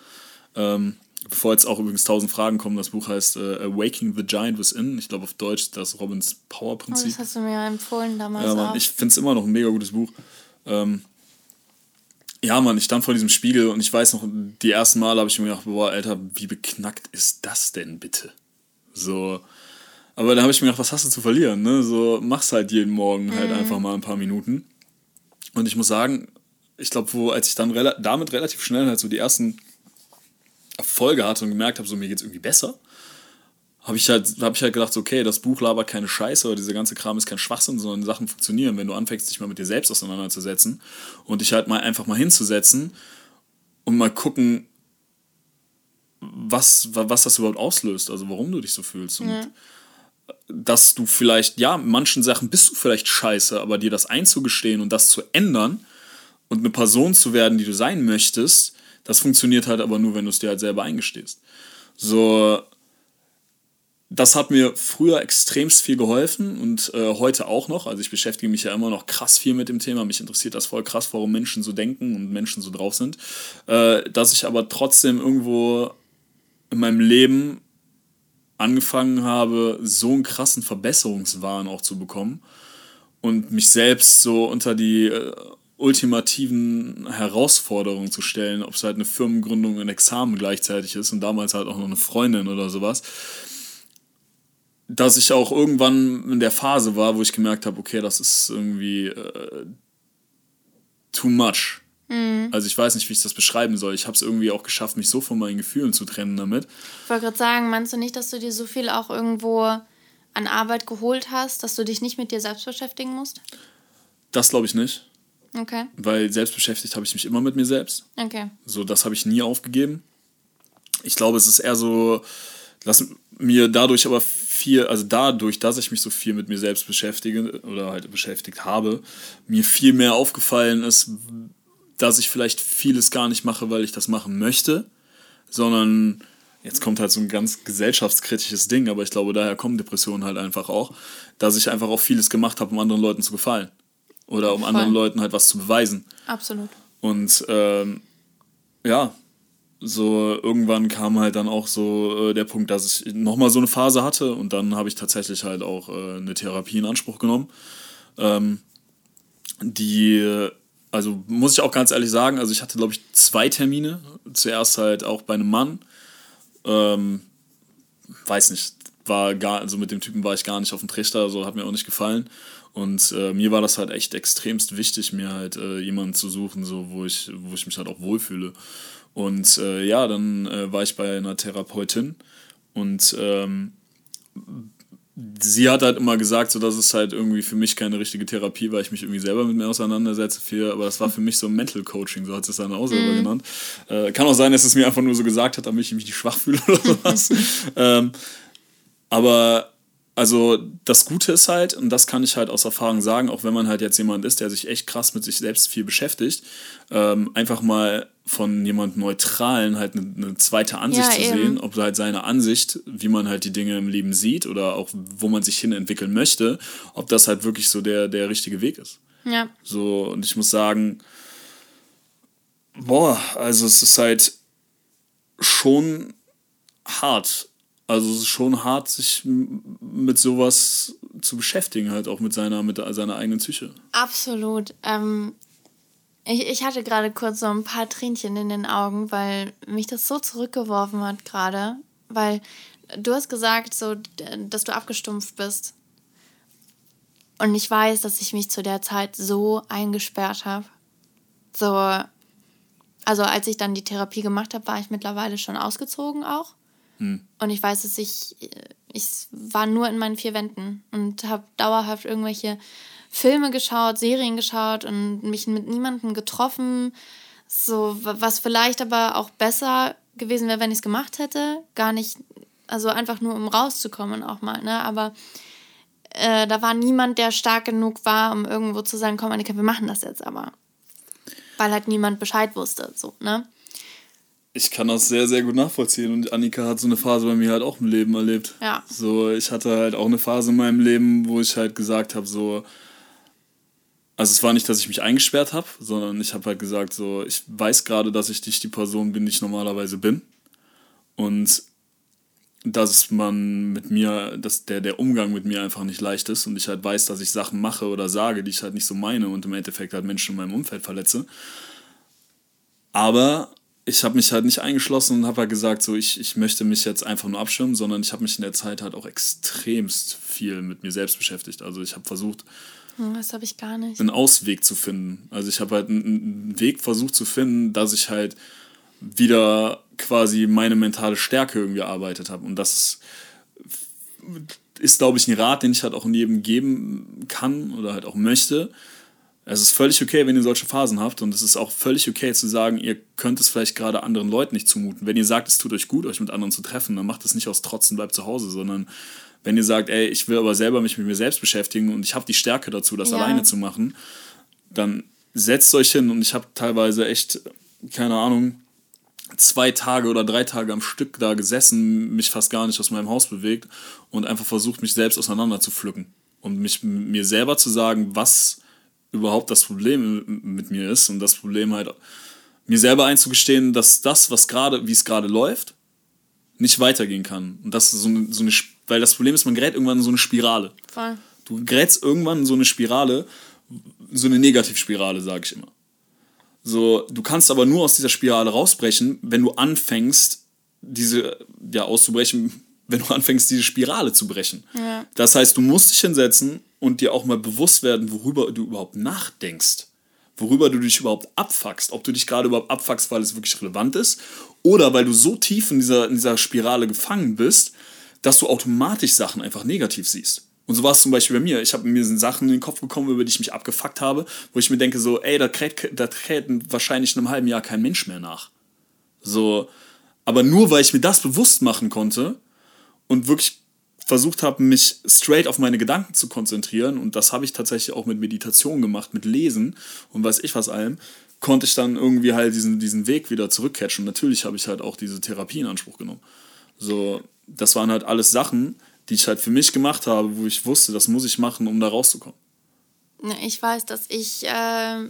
Ähm, bevor jetzt auch übrigens tausend Fragen kommen, das Buch heißt äh, Awaking the Giant Within. Ich glaube auf Deutsch das Robins Power-Prinzip. Oh, das hast du mir ja empfohlen damals. Ja, Mann, ich finde es immer noch ein mega gutes Buch. Ähm, ja, Mann, ich stand vor diesem Spiegel und ich weiß noch, die ersten Male habe ich mir gedacht, boah, Alter, wie beknackt ist das denn bitte? So, aber da habe ich mir gedacht, was hast du zu verlieren, ne? So, mach's halt jeden Morgen halt mhm. einfach mal ein paar Minuten. Und ich muss sagen, ich glaube, wo, als ich dann rela damit relativ schnell halt so die ersten Erfolge hatte und gemerkt habe, so mir geht's irgendwie besser, habe ich halt, habe ich halt gedacht, okay, das Buch labert keine Scheiße oder dieser ganze Kram ist kein Schwachsinn, sondern Sachen funktionieren, wenn du anfängst, dich mal mit dir selbst auseinanderzusetzen und dich halt mal einfach mal hinzusetzen und mal gucken, was, was das überhaupt auslöst, also warum du dich so fühlst. Und ja dass du vielleicht, ja, manchen Sachen bist du vielleicht scheiße, aber dir das einzugestehen und das zu ändern und eine Person zu werden, die du sein möchtest, das funktioniert halt aber nur, wenn du es dir halt selber eingestehst. So, das hat mir früher extremst viel geholfen und äh, heute auch noch. Also ich beschäftige mich ja immer noch krass viel mit dem Thema. Mich interessiert das voll krass, warum Menschen so denken und Menschen so drauf sind. Äh, dass ich aber trotzdem irgendwo in meinem Leben angefangen habe, so einen krassen Verbesserungswahn auch zu bekommen und mich selbst so unter die äh, ultimativen Herausforderungen zu stellen, ob es halt eine Firmengründung und ein Examen gleichzeitig ist und damals halt auch noch eine Freundin oder sowas, dass ich auch irgendwann in der Phase war, wo ich gemerkt habe, okay, das ist irgendwie äh, too much. Mhm. Also ich weiß nicht, wie ich das beschreiben soll. Ich habe es irgendwie auch geschafft, mich so von meinen Gefühlen zu trennen damit. Ich wollte gerade sagen, meinst du nicht, dass du dir so viel auch irgendwo an Arbeit geholt hast, dass du dich nicht mit dir selbst beschäftigen musst? Das glaube ich nicht. Okay. Weil selbst beschäftigt habe ich mich immer mit mir selbst. Okay. So, das habe ich nie aufgegeben. Ich glaube, es ist eher so, dass mir dadurch aber viel, also dadurch, dass ich mich so viel mit mir selbst beschäftige oder halt beschäftigt habe, mir viel mehr aufgefallen ist, dass ich vielleicht vieles gar nicht mache, weil ich das machen möchte, sondern jetzt kommt halt so ein ganz gesellschaftskritisches Ding, aber ich glaube, daher kommen Depressionen halt einfach auch, dass ich einfach auch vieles gemacht habe, um anderen Leuten zu gefallen. Oder um Voll. anderen Leuten halt was zu beweisen. Absolut. Und ähm, ja, so irgendwann kam halt dann auch so äh, der Punkt, dass ich nochmal so eine Phase hatte und dann habe ich tatsächlich halt auch äh, eine Therapie in Anspruch genommen, ähm, die also muss ich auch ganz ehrlich sagen, also ich hatte, glaube ich, zwei Termine. Zuerst halt auch bei einem Mann. Ähm, weiß nicht, war gar, also mit dem Typen war ich gar nicht auf dem Trichter, so hat mir auch nicht gefallen. Und äh, mir war das halt echt extremst wichtig, mir halt äh, jemanden zu suchen, so, wo, ich, wo ich mich halt auch wohlfühle. Und äh, ja, dann äh, war ich bei einer Therapeutin und ähm, sie hat halt immer gesagt, so dass es halt irgendwie für mich keine richtige Therapie, weil ich mich irgendwie selber mit mir auseinandersetze viel, aber das war für mich so Mental Coaching, so hat sie es dann auch selber mhm. genannt. Äh, kann auch sein, dass es mir einfach nur so gesagt hat, damit ich mich nicht schwach fühle oder sowas. ähm, aber also das Gute ist halt, und das kann ich halt aus Erfahrung sagen, auch wenn man halt jetzt jemand ist, der sich echt krass mit sich selbst viel beschäftigt, ähm, einfach mal von jemand Neutralen halt eine, eine zweite Ansicht ja, zu eben. sehen, ob halt seine Ansicht, wie man halt die Dinge im Leben sieht oder auch wo man sich hin entwickeln möchte, ob das halt wirklich so der, der richtige Weg ist. Ja. So, und ich muss sagen, boah, also es ist halt schon hart. Also es ist schon hart, sich mit sowas zu beschäftigen, halt auch mit seiner, mit seiner eigenen Psyche. Absolut. Ähm, ich, ich hatte gerade kurz so ein paar Tränchen in den Augen, weil mich das so zurückgeworfen hat gerade. Weil du hast gesagt, so, dass du abgestumpft bist. Und ich weiß, dass ich mich zu der Zeit so eingesperrt habe. So, also als ich dann die Therapie gemacht habe, war ich mittlerweile schon ausgezogen auch. Hm. Und ich weiß, dass ich, ich war nur in meinen vier Wänden und habe dauerhaft irgendwelche Filme geschaut, Serien geschaut und mich mit niemandem getroffen. So, was vielleicht aber auch besser gewesen wäre, wenn ich es gemacht hätte. Gar nicht, also einfach nur um rauszukommen auch mal, ne? Aber äh, da war niemand, der stark genug war, um irgendwo zu sagen, komm, Annika, wir machen das jetzt aber. Weil halt niemand Bescheid wusste, so, ne? Ich kann das sehr, sehr gut nachvollziehen. Und Annika hat so eine Phase bei mir halt auch im Leben erlebt. Ja. So, ich hatte halt auch eine Phase in meinem Leben, wo ich halt gesagt habe, so, also es war nicht, dass ich mich eingesperrt habe, sondern ich habe halt gesagt, so, ich weiß gerade, dass ich nicht die Person bin, die ich normalerweise bin. Und dass man mit mir, dass der, der Umgang mit mir einfach nicht leicht ist und ich halt weiß, dass ich Sachen mache oder sage, die ich halt nicht so meine und im Endeffekt halt Menschen in meinem Umfeld verletze. Aber ich habe mich halt nicht eingeschlossen und habe halt gesagt, so ich, ich möchte mich jetzt einfach nur abschirmen, sondern ich habe mich in der Zeit halt auch extremst viel mit mir selbst beschäftigt. Also ich habe versucht, hm, das habe ich gar nicht. Einen Ausweg zu finden. Also ich habe halt einen Weg versucht zu finden, dass ich halt wieder quasi meine mentale Stärke irgendwie erarbeitet habe. Und das ist, glaube ich, ein Rat, den ich halt auch in jedem geben kann oder halt auch möchte. Es ist völlig okay, wenn ihr solche Phasen habt und es ist auch völlig okay zu sagen, ihr könnt es vielleicht gerade anderen Leuten nicht zumuten. Wenn ihr sagt, es tut euch gut, euch mit anderen zu treffen, dann macht es nicht aus Trotzen, bleibt zu Hause, sondern wenn ihr sagt, ey, ich will aber selber mich mit mir selbst beschäftigen und ich habe die Stärke dazu, das ja. alleine zu machen, dann setzt euch hin und ich habe teilweise echt, keine Ahnung, zwei Tage oder drei Tage am Stück da gesessen, mich fast gar nicht aus meinem Haus bewegt und einfach versucht, mich selbst auseinander zu pflücken und mich mir selber zu sagen, was überhaupt das Problem mit mir ist und das Problem halt mir selber einzugestehen, dass das, was gerade, wie es gerade läuft, nicht weitergehen kann. Und das ist so eine, so eine weil das Problem ist, man gerät irgendwann in so eine Spirale. Voll. Du gerätst irgendwann in so eine Spirale, so eine Negativspirale, sage ich immer. So, du kannst aber nur aus dieser Spirale rausbrechen, wenn du anfängst, diese, ja, auszubrechen, wenn du anfängst, diese Spirale zu brechen. Ja. Das heißt, du musst dich hinsetzen und dir auch mal bewusst werden, worüber du überhaupt nachdenkst. Worüber du dich überhaupt abfuckst. Ob du dich gerade überhaupt abfuckst, weil es wirklich relevant ist oder weil du so tief in dieser, in dieser Spirale gefangen bist, dass du automatisch Sachen einfach negativ siehst. Und so war es zum Beispiel bei mir. Ich habe mir Sachen in den Kopf gekommen, über die ich mich abgefuckt habe, wo ich mir denke, so, ey, da kräht, da kräht wahrscheinlich in einem halben Jahr kein Mensch mehr nach. So, aber nur weil ich mir das bewusst machen konnte und wirklich versucht habe, mich straight auf meine Gedanken zu konzentrieren, und das habe ich tatsächlich auch mit Meditation gemacht, mit Lesen und weiß ich was allem, konnte ich dann irgendwie halt diesen, diesen Weg wieder zurückcatchen. Natürlich habe ich halt auch diese Therapie in Anspruch genommen. So, das waren halt alles Sachen, die ich halt für mich gemacht habe, wo ich wusste, das muss ich machen, um da rauszukommen. Ich weiß, dass ich äh,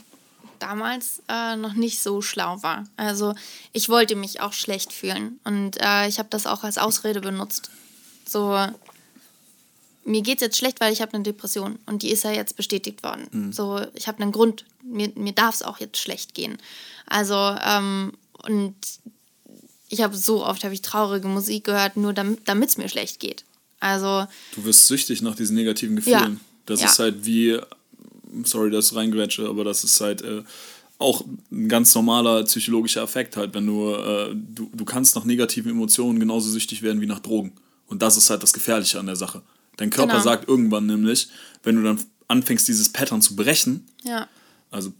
damals äh, noch nicht so schlau war. Also ich wollte mich auch schlecht fühlen und äh, ich habe das auch als Ausrede benutzt. So, mir geht es jetzt schlecht, weil ich habe eine Depression und die ist ja jetzt bestätigt worden. Mhm. So, ich habe einen Grund, mir, mir darf es auch jetzt schlecht gehen. Also, ähm, und ich habe so oft habe ich traurige Musik gehört, nur damit es mir schlecht geht. Also. Du wirst süchtig nach diesen negativen Gefühlen. Ja, das ja. ist halt wie, sorry, das reingrätsche, aber das ist halt äh, auch ein ganz normaler psychologischer Effekt halt, wenn du, äh, du, du kannst nach negativen Emotionen genauso süchtig werden wie nach Drogen. Und das ist halt das Gefährliche an der Sache. Dein Körper genau. sagt irgendwann nämlich, wenn du dann anfängst, dieses Pattern zu brechen, ja. also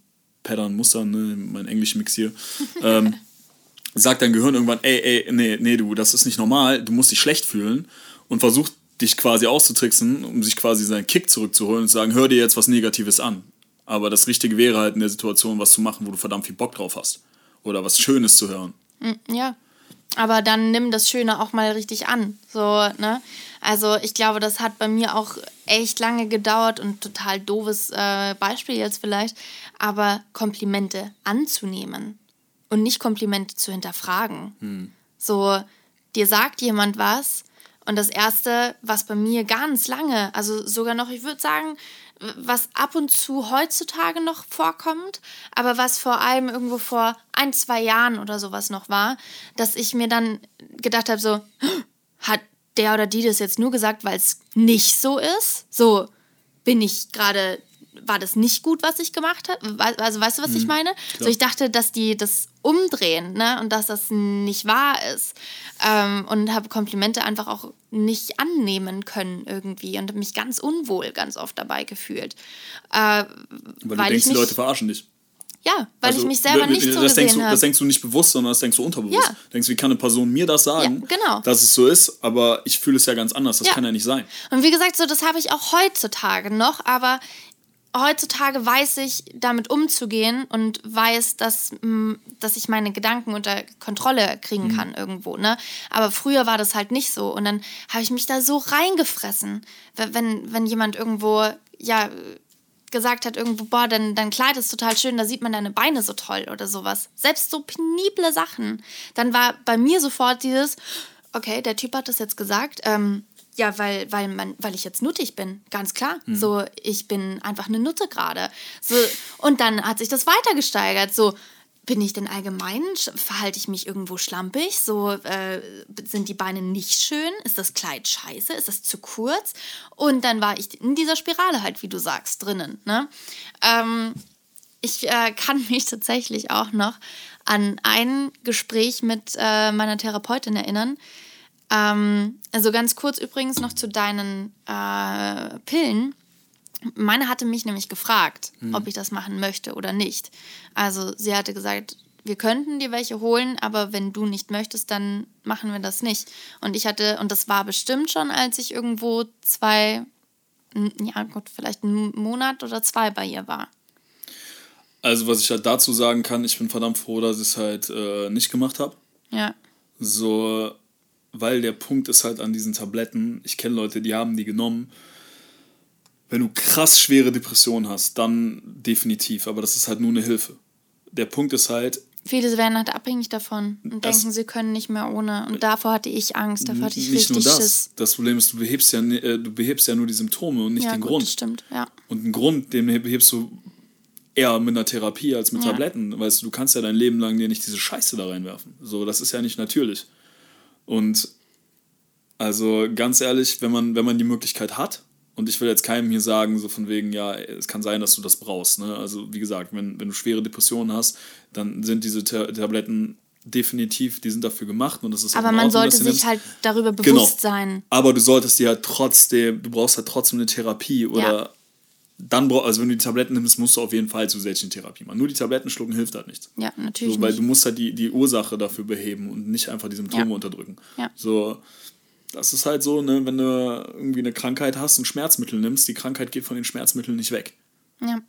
Pattern, Muster, ne, mein Englisch-Mix hier, ähm, sagt dein Gehirn irgendwann, ey, ey, nee, nee, du, das ist nicht normal, du musst dich schlecht fühlen und versucht dich quasi auszutricksen, um sich quasi seinen Kick zurückzuholen und zu sagen, hör dir jetzt was Negatives an. Aber das Richtige wäre halt in der Situation, was zu machen, wo du verdammt viel Bock drauf hast. Oder was Schönes zu hören. Mm, ja. Aber dann nimm das Schöne auch mal richtig an. So, ne? Also ich glaube, das hat bei mir auch echt lange gedauert und total doofes äh, Beispiel jetzt vielleicht, aber Komplimente anzunehmen und nicht Komplimente zu hinterfragen. Hm. So, dir sagt jemand was und das Erste, was bei mir ganz lange, also sogar noch, ich würde sagen, was ab und zu heutzutage noch vorkommt, aber was vor allem irgendwo vor ein, zwei Jahren oder sowas noch war, dass ich mir dann gedacht habe, so, hat der oder die das jetzt nur gesagt, weil es nicht so ist? So, bin ich gerade war das nicht gut, was ich gemacht habe? Also weißt du, was hm, ich meine? Klar. So ich dachte, dass die das umdrehen, ne? Und dass das nicht wahr ist. Ähm, und habe Komplimente einfach auch nicht annehmen können irgendwie und mich ganz unwohl ganz oft dabei gefühlt. Äh, weil, weil du denkst, die Leute verarschen dich. Ja, weil also, ich mich selber nicht so das denkst, du, das denkst du nicht bewusst, sondern das denkst du unterbewusst. Ja. Denkst, wie kann eine Person mir das sagen, ja, genau. dass es so ist, aber ich fühle es ja ganz anders. Das ja. kann ja nicht sein. Und wie gesagt, so das habe ich auch heutzutage noch, aber heutzutage weiß ich, damit umzugehen und weiß, dass, mm, dass ich meine Gedanken unter Kontrolle kriegen mhm. kann irgendwo. Ne? Aber früher war das halt nicht so. Und dann habe ich mich da so reingefressen. Wenn, wenn jemand irgendwo, ja, gesagt hat irgendwo, boah, dein, dein Kleid ist total schön, da sieht man deine Beine so toll oder sowas. Selbst so penible Sachen. Dann war bei mir sofort dieses, okay, der Typ hat das jetzt gesagt, ähm, ja, weil, weil, man, weil ich jetzt nuttig bin, ganz klar. Mhm. So, ich bin einfach eine Nutte gerade. So, und dann hat sich das weiter gesteigert. So, bin ich denn allgemein? Verhalte ich mich irgendwo schlampig? So, äh, sind die Beine nicht schön? Ist das Kleid scheiße? Ist das zu kurz? Und dann war ich in dieser Spirale halt, wie du sagst, drinnen. Ne? Ähm, ich äh, kann mich tatsächlich auch noch an ein Gespräch mit äh, meiner Therapeutin erinnern, ähm, also ganz kurz übrigens noch zu deinen äh, Pillen. Meine hatte mich nämlich gefragt, mhm. ob ich das machen möchte oder nicht. Also sie hatte gesagt, wir könnten dir welche holen, aber wenn du nicht möchtest, dann machen wir das nicht. Und ich hatte, und das war bestimmt schon, als ich irgendwo zwei, ja gut, vielleicht einen Monat oder zwei bei ihr war. Also was ich halt dazu sagen kann, ich bin verdammt froh, dass ich es halt äh, nicht gemacht habe. Ja. So, weil der Punkt ist halt an diesen Tabletten, ich kenne Leute, die haben die genommen. Wenn du krass schwere Depressionen hast, dann definitiv, aber das ist halt nur eine Hilfe. Der Punkt ist halt. Viele werden halt abhängig davon und denken, sie können nicht mehr ohne. Und davor hatte ich Angst, davor hatte ich nicht richtig nur das. Schiss. Das Problem ist, du behebst ja, äh, du behebst ja nur die Symptome und nicht ja, den gut, Grund. Das stimmt, ja. Und einen Grund, den behebst du eher mit einer Therapie als mit ja. Tabletten. Weißt du, du kannst ja dein Leben lang dir nicht diese Scheiße da reinwerfen. So, das ist ja nicht natürlich. Und also ganz ehrlich, wenn man, wenn man die Möglichkeit hat, und ich will jetzt keinem hier sagen, so von wegen, ja, es kann sein, dass du das brauchst. Ne? Also wie gesagt, wenn, wenn du schwere Depressionen hast, dann sind diese Tabletten definitiv, die sind dafür gemacht und das ist Aber man Ordnung, sollte sich nimmst. halt darüber genau. bewusst genau. sein. Aber du solltest dir halt trotzdem, du brauchst halt trotzdem eine Therapie oder ja. Dann brauchst, also wenn du die Tabletten nimmst, musst du auf jeden Fall zusätzlich eine Therapie machen. Nur die Tabletten schlucken hilft halt nichts. Ja, natürlich. So, weil nicht. du musst halt die, die Ursache dafür beheben und nicht einfach die Symptome ja. unterdrücken. Ja. So, das ist halt so, ne, wenn du irgendwie eine Krankheit hast und Schmerzmittel nimmst, die Krankheit geht von den Schmerzmitteln nicht weg. Ja.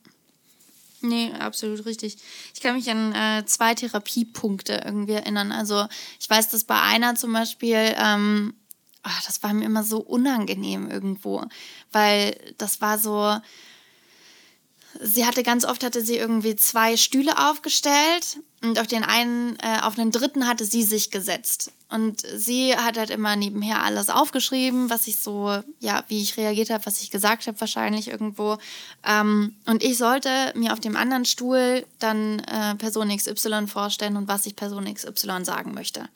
Nee, absolut richtig. Ich kann mich an äh, zwei Therapiepunkte irgendwie erinnern. Also ich weiß, dass bei einer zum Beispiel, ähm, ach, das war mir immer so unangenehm irgendwo, weil das war so, sie hatte ganz oft hatte sie irgendwie zwei Stühle aufgestellt und auf den einen, äh, auf den dritten hatte sie sich gesetzt. Und sie hat halt immer nebenher alles aufgeschrieben, was ich so, ja, wie ich reagiert habe, was ich gesagt habe, wahrscheinlich irgendwo. Ähm, und ich sollte mir auf dem anderen Stuhl dann äh, Person XY vorstellen und was ich Person XY sagen möchte.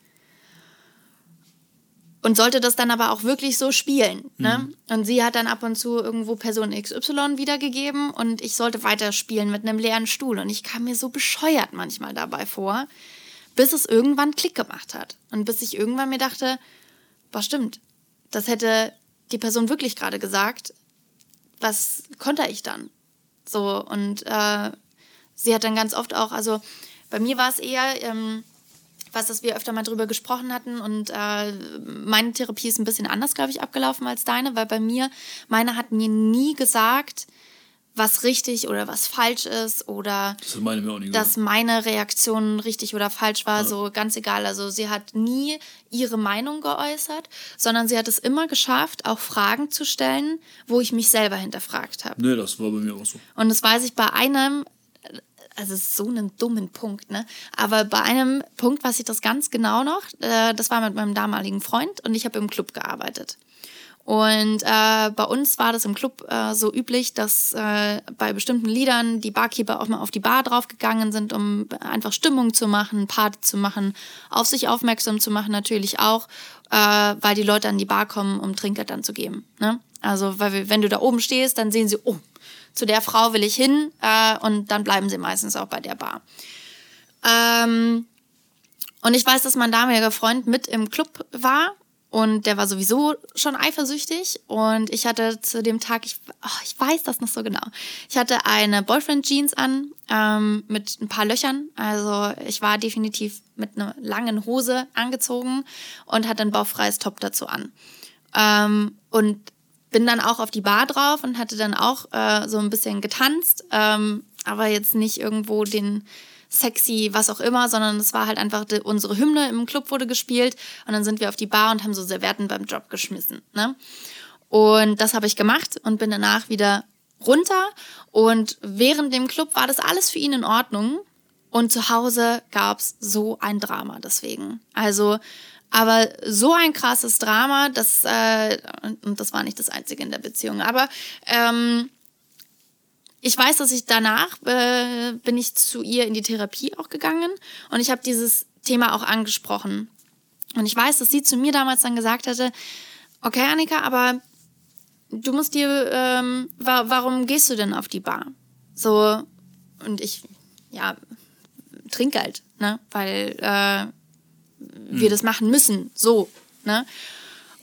Und sollte das dann aber auch wirklich so spielen. Ne? Mhm. Und sie hat dann ab und zu irgendwo Person XY wiedergegeben und ich sollte weiterspielen mit einem leeren Stuhl. Und ich kam mir so bescheuert manchmal dabei vor, bis es irgendwann Klick gemacht hat. Und bis ich irgendwann mir dachte, was stimmt, das hätte die Person wirklich gerade gesagt. Was konnte ich dann? So, und äh, sie hat dann ganz oft auch, also bei mir war es eher, ähm, weiß, dass wir öfter mal drüber gesprochen hatten und äh, meine Therapie ist ein bisschen anders, glaube ich, abgelaufen als deine, weil bei mir, meine hat mir nie gesagt, was richtig oder was falsch ist oder Das meine mir auch nie dass meine Reaktion richtig oder falsch war, Ja. so ganz egal. Also sie hat nie ihre Meinung geäußert, sondern sie hat es immer geschafft, auch Fragen zu stellen, wo ich mich selber hinterfragt habe. Nee, das war bei mir auch so. Und das weiß ich bei einem, also so einem dummen Punkt, ne? Aber bei einem Punkt weiß ich das ganz genau noch. Äh, Das war mit meinem damaligen Freund und ich habe im Club gearbeitet. Und äh, bei uns war das im Club äh, so üblich, dass äh, bei bestimmten Liedern die Barkeeper auch mal auf die Bar draufgegangen sind, um einfach Stimmung zu machen, Party zu machen, auf sich aufmerksam zu machen natürlich auch, äh, weil die Leute an die Bar kommen, um Trinkgeld dann zu geben. Ne? Also weil wenn du da oben stehst, dann sehen sie, oh, zu der Frau will ich hin äh, und dann bleiben sie meistens auch bei der Bar. Ähm, und ich weiß, dass mein damaliger Freund mit im Club war und der war sowieso schon eifersüchtig. Und ich hatte zu dem Tag, ich, oh, ich weiß das noch so genau, ich hatte eine Boyfriend-Jeans an ähm, mit ein paar Löchern. Also ich war definitiv mit einer langen Hose angezogen und hatte ein bauchfreies Top dazu an. Ähm, und bin dann auch auf die Bar drauf und hatte dann auch äh, so ein bisschen getanzt, ähm, aber jetzt nicht irgendwo den sexy, was auch immer, sondern es war halt einfach die, unsere Hymne im Club wurde gespielt und dann sind wir auf die Bar und haben so Servietten beim Job geschmissen. Ne? Und das habe ich gemacht und bin danach wieder runter und während dem Club war das alles für ihn in Ordnung und zu Hause gab es so ein Drama deswegen. Also aber so ein krasses Drama, das, äh, und das war nicht das einzige in der Beziehung, aber ähm, ich weiß, dass ich danach äh, bin ich zu ihr in die Therapie auch gegangen und ich habe dieses Thema auch angesprochen. Und ich weiß, dass sie zu mir damals dann gesagt hatte, okay, Annika, aber du musst dir, ähm, wa warum gehst du denn auf die Bar? So, und ich, ja, trinke halt, ne, weil äh, wir das machen müssen, so, ne.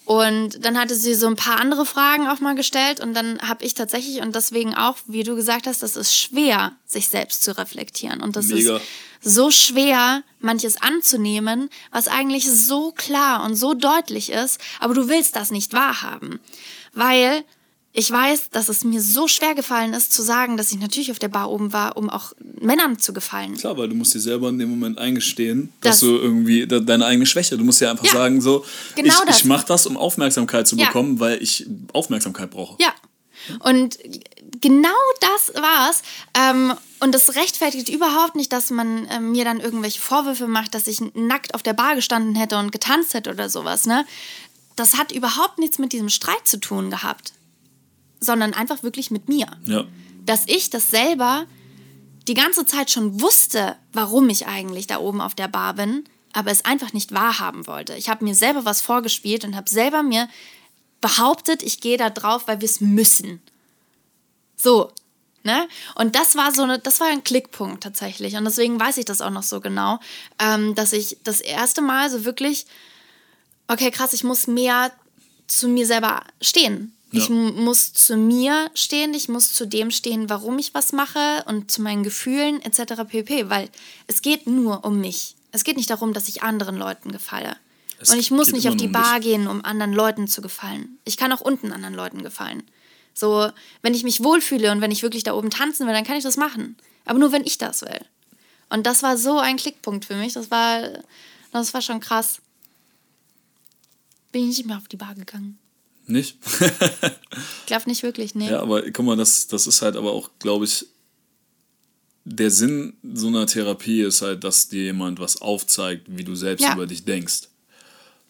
Und dann hatte sie so ein paar andere Fragen auch mal gestellt und dann habe ich tatsächlich und deswegen auch, wie du gesagt hast, das ist schwer, sich selbst zu reflektieren und das Mega. ist so schwer, manches anzunehmen, was eigentlich so klar und so deutlich ist, aber du willst das nicht wahrhaben, weil ich weiß, dass es mir so schwer gefallen ist zu sagen, dass ich natürlich auf der Bar oben war, um auch Männern zu gefallen. Klar, weil du musst dir selber in dem Moment eingestehen, Das- dass du irgendwie de deine eigene Schwäche, du musst ja einfach Ja, sagen so, genau ich, das. ich mache das, um Aufmerksamkeit zu Ja. bekommen, weil ich Aufmerksamkeit brauche. Ja. Und genau das war's. Ähm, und das rechtfertigt überhaupt nicht, dass man ähm, mir dann irgendwelche Vorwürfe macht, dass ich nackt auf der Bar gestanden hätte und getanzt hätte oder sowas. Ne? Das hat überhaupt nichts mit diesem Streit zu tun gehabt, sondern einfach wirklich mit mir. Ja. Dass ich das selber die ganze Zeit schon wusste, warum ich eigentlich da oben auf der Bar bin, aber es einfach nicht wahrhaben wollte. Ich habe mir selber was vorgespielt und habe selber mir behauptet, ich gehe da drauf, weil wir es müssen. So, ne? Und das war so eine, das war ein Klickpunkt tatsächlich. Und deswegen weiß ich das auch noch so genau, ähm, dass ich das erste Mal so wirklich, okay, krass, ich muss mehr zu mir selber stehen. Ich Ja. m- muss zu mir stehen, ich muss zu dem stehen, warum ich was mache und zu meinen Gefühlen etc. pp. Weil es geht nur um mich. Es geht nicht darum, dass ich anderen Leuten gefalle. Es und ich muss nicht auf die um Bar dich. gehen, um anderen Leuten zu gefallen. Ich kann auch unten anderen Leuten gefallen. So, wenn ich mich wohlfühle und wenn ich wirklich da oben tanzen will, dann kann ich das machen. Aber nur wenn ich das will. Und das war so ein Klickpunkt für mich. Das war, das war schon krass. Bin ich nicht mehr auf die Bar gegangen. Nicht? Ich glaube nicht wirklich, nee. ja, aber guck mal, das, das ist halt aber auch, glaube ich, der Sinn so einer Therapie ist halt, dass dir jemand was aufzeigt, wie du selbst Ja. über dich denkst.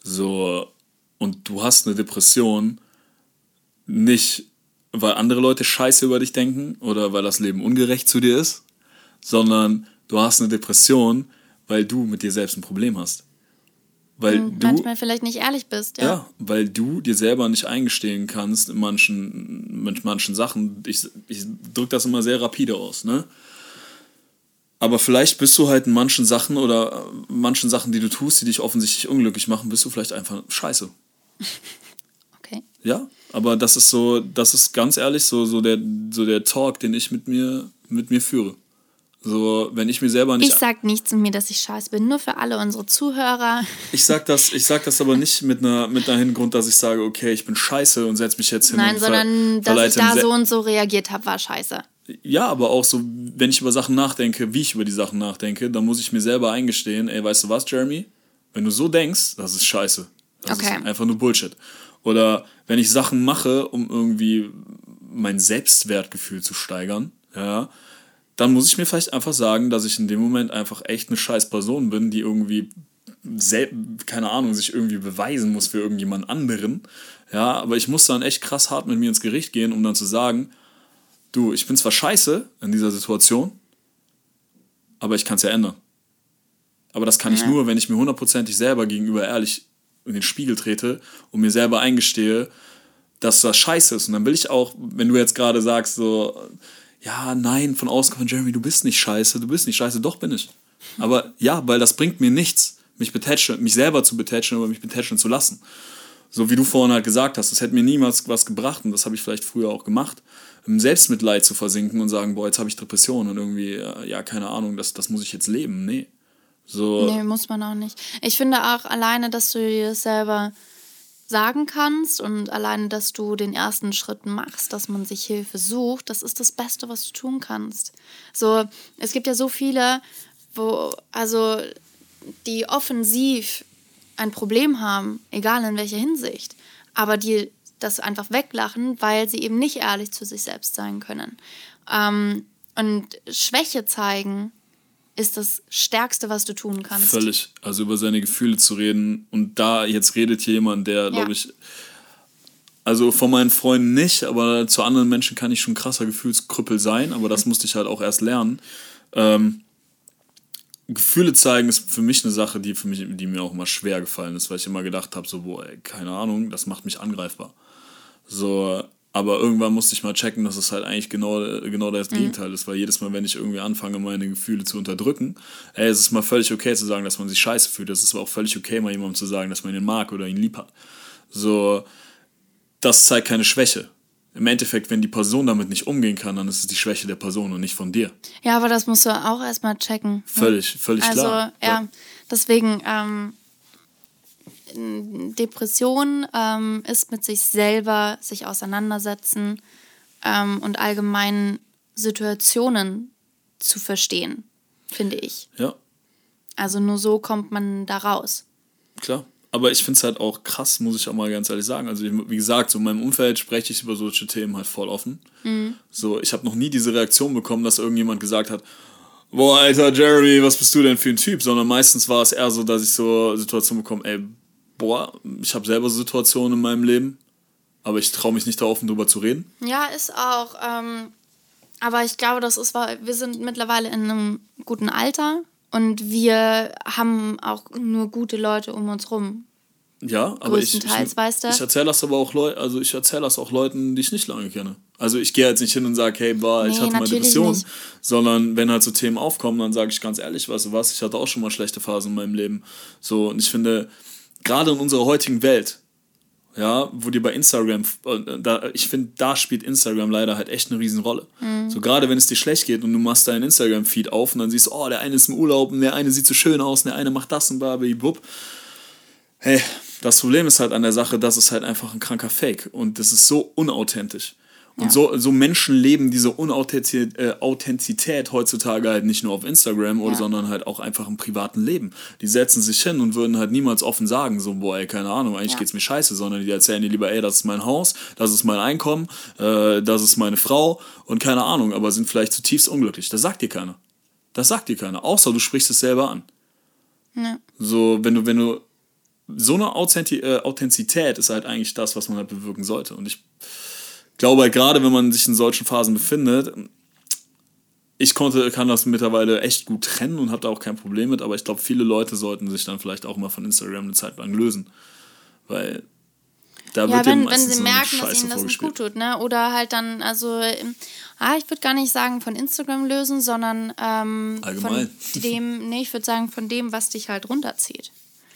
So, und du hast eine Depression nicht, weil andere Leute scheiße über dich denken oder weil das Leben ungerecht zu dir ist, sondern du hast eine Depression, weil du mit dir selbst ein Problem hast. Weil Und du, manchmal vielleicht nicht ehrlich bist, ja. ja, weil du dir selber nicht eingestehen kannst in manchen, mit manchen Sachen. Ich, ich drücke das immer sehr rapide aus, ne? Aber vielleicht bist du halt in manchen Sachen oder äh, manchen Sachen, die du tust, die dich offensichtlich unglücklich machen, bist du vielleicht einfach scheiße. Okay. Ja, aber das ist so, das ist ganz ehrlich so, so, der, so der Talk, den ich mit mir, mit mir führe. So, wenn ich mir selber nicht. Ich sag nicht zu mir, dass ich scheiße bin, nur für alle unsere Zuhörer. Ich sag das, ich sag das aber nicht mit einer, mit einer Hintergrund, dass ich sage, okay, ich bin scheiße und setz mich jetzt hin. Nein, und sondern dass ich da so und so reagiert habe, war scheiße. Ja, aber auch so, wenn ich über Sachen nachdenke, wie ich über die Sachen nachdenke, dann muss ich mir selber eingestehen, ey, weißt du was, Jeremy? Wenn du so denkst, das ist scheiße. Das Okay. ist einfach nur Bullshit. Oder wenn ich Sachen mache, um irgendwie mein Selbstwertgefühl zu steigern, ja, dann muss ich mir vielleicht einfach sagen, dass ich in dem Moment einfach echt eine scheiß Person bin, die irgendwie keine Ahnung, sich irgendwie beweisen muss für irgendjemand anderen. Ja, aber ich muss dann echt krass hart mit mir ins Gericht gehen, um dann zu sagen, du, ich bin zwar scheiße in dieser Situation, aber ich kann es ja ändern. Aber das kann ich nur, wenn ich mir hundertprozentig selber gegenüber ehrlich in den Spiegel trete und mir selber eingestehe, dass das scheiße ist. Und dann will ich auch, wenn du jetzt gerade sagst, so, ja, nein, von außen kommt Jeremy, du bist nicht scheiße, du bist nicht scheiße, doch bin ich. Aber ja, weil das bringt mir nichts, mich betätschen, mich selber zu betätschen oder mich betätschen zu lassen. So wie du vorhin halt gesagt hast, das hätte mir niemals was gebracht und das habe ich vielleicht früher auch gemacht, im Selbstmitleid zu versinken und sagen, boah, jetzt habe ich Depressionen und irgendwie, äh, ja, keine Ahnung, das, das muss ich jetzt leben. Nee. So, Nee, muss man auch nicht. Ich finde auch alleine, dass du dir das selber sagen kannst und alleine, dass du den ersten Schritt machst, dass man sich Hilfe sucht, das ist das Beste, was du tun kannst. So, es gibt ja so viele, wo, also, die offensiv ein Problem haben, egal in welcher Hinsicht, aber die das einfach weglachen, weil sie eben nicht ehrlich zu sich selbst sein können. Ähm, und Schwäche zeigen ist das Stärkste, was du tun kannst. Völlig. Also über seine Gefühle zu reden. Und da jetzt redet hier jemand, der, Ja. glaube ich, also von meinen Freunden nicht, aber zu anderen Menschen kann ich schon krasser Gefühlskrüppel sein, aber das musste ich halt auch erst lernen. Ähm, Gefühle zeigen ist für mich eine Sache, die, für mich, die mir auch immer schwer gefallen ist, weil ich immer gedacht habe, so, boah, ey, keine Ahnung, das macht mich angreifbar. So, aber irgendwann musste ich mal checken, dass es halt eigentlich genau, genau das Gegenteil ist, weil jedes Mal, wenn ich irgendwie anfange, meine Gefühle zu unterdrücken, ey, es ist mal völlig okay zu sagen, dass man sich scheiße fühlt. Es ist aber auch völlig okay, mal jemandem zu sagen, dass man ihn mag oder ihn lieb hat. So, das zeigt keine Schwäche. Im Endeffekt, wenn die Person damit nicht umgehen kann, dann ist es die Schwäche der Person und nicht von dir. Ja, aber das musst du auch erstmal checken. ne? Völlig, völlig also, klar. ja, deswegen, ähm, Depression ähm, ist mit sich selber sich auseinandersetzen ähm, und allgemein Situationen zu verstehen, finde ich. Ja, Also nur so kommt man da raus. klar. Aber ich finde es halt auch krass, muss ich auch mal ganz ehrlich sagen. Also, wie gesagt, so in meinem Umfeld spreche ich über solche Themen halt voll offen. So, ich habe noch nie diese Reaktion bekommen, dass irgendjemand gesagt hat, boah, Alter, Jeremy, was bist du denn für ein Typ? Sondern meistens war es eher so, dass ich so Situationen bekomme, ey, boah, ich habe selber Situationen in meinem Leben, aber ich traue mich nicht da offen drüber zu reden. Ja, ist auch. Ähm, aber ich glaube, das ist, wir sind mittlerweile in einem guten Alter und wir haben auch nur gute Leute um uns rum. Ja, aber ich, ich, Größtenteils, weißt du? ich erzähle das aber auch Leuten, also ich erzähle das auch Leuten, die ich nicht lange kenne. Also ich gehe jetzt nicht hin und sage, hey, boah, ich Nee, hatte mal natürlich Depression, nicht. sondern wenn halt so Themen aufkommen, dann sage ich ganz ehrlich, weißt du was, ich hatte auch schon mal schlechte Phasen in meinem Leben. So, und ich finde, gerade in unserer heutigen Welt, ja, wo dir bei Instagram, äh, da, ich finde, da spielt Instagram leider halt echt eine Riesenrolle. Mhm. So gerade wenn es dir schlecht geht und du machst deinen Instagram-Feed auf und dann siehst du, oh, der eine ist im Urlaub und der eine sieht so schön aus und der eine macht das und bub. Hey, das Problem ist halt an der Sache, das ist halt einfach ein kranker Fake und das ist so unauthentisch. Und so, so Menschen leben diese Unauthentizität äh, Authentizität heutzutage halt nicht nur auf Instagram, oder, Ja. sondern halt auch einfach im privaten Leben. Die setzen sich hin und würden halt niemals offen sagen, so, boah, ey, keine Ahnung, eigentlich Ja. geht's mir scheiße, sondern die erzählen dir lieber, ey, das ist mein Haus, das ist mein Einkommen, äh, das ist meine Frau und keine Ahnung, aber sind vielleicht zutiefst unglücklich. Das sagt dir keiner. Das sagt dir keiner, außer du sprichst es selber an. Ja. So, wenn du, wenn du, so eine äh, Authentizität ist halt eigentlich das, was man halt bewirken sollte. Und ich glaube halt gerade, wenn man sich in solchen Phasen befindet, ich konnte, kann das mittlerweile echt gut trennen und habe da auch kein Problem mit, aber ich glaube, viele Leute sollten sich dann vielleicht auch mal von Instagram eine Zeit lang lösen. Weil da Ja, wird wenn, wenn sie so merken, dass ihnen das nicht gut tut, ne? Oder halt dann, also, ähm, ah, ich würde gar nicht sagen von Instagram lösen, sondern ähm, Allgemein. von dem, nee, ich würde sagen von dem, was dich halt runterzieht.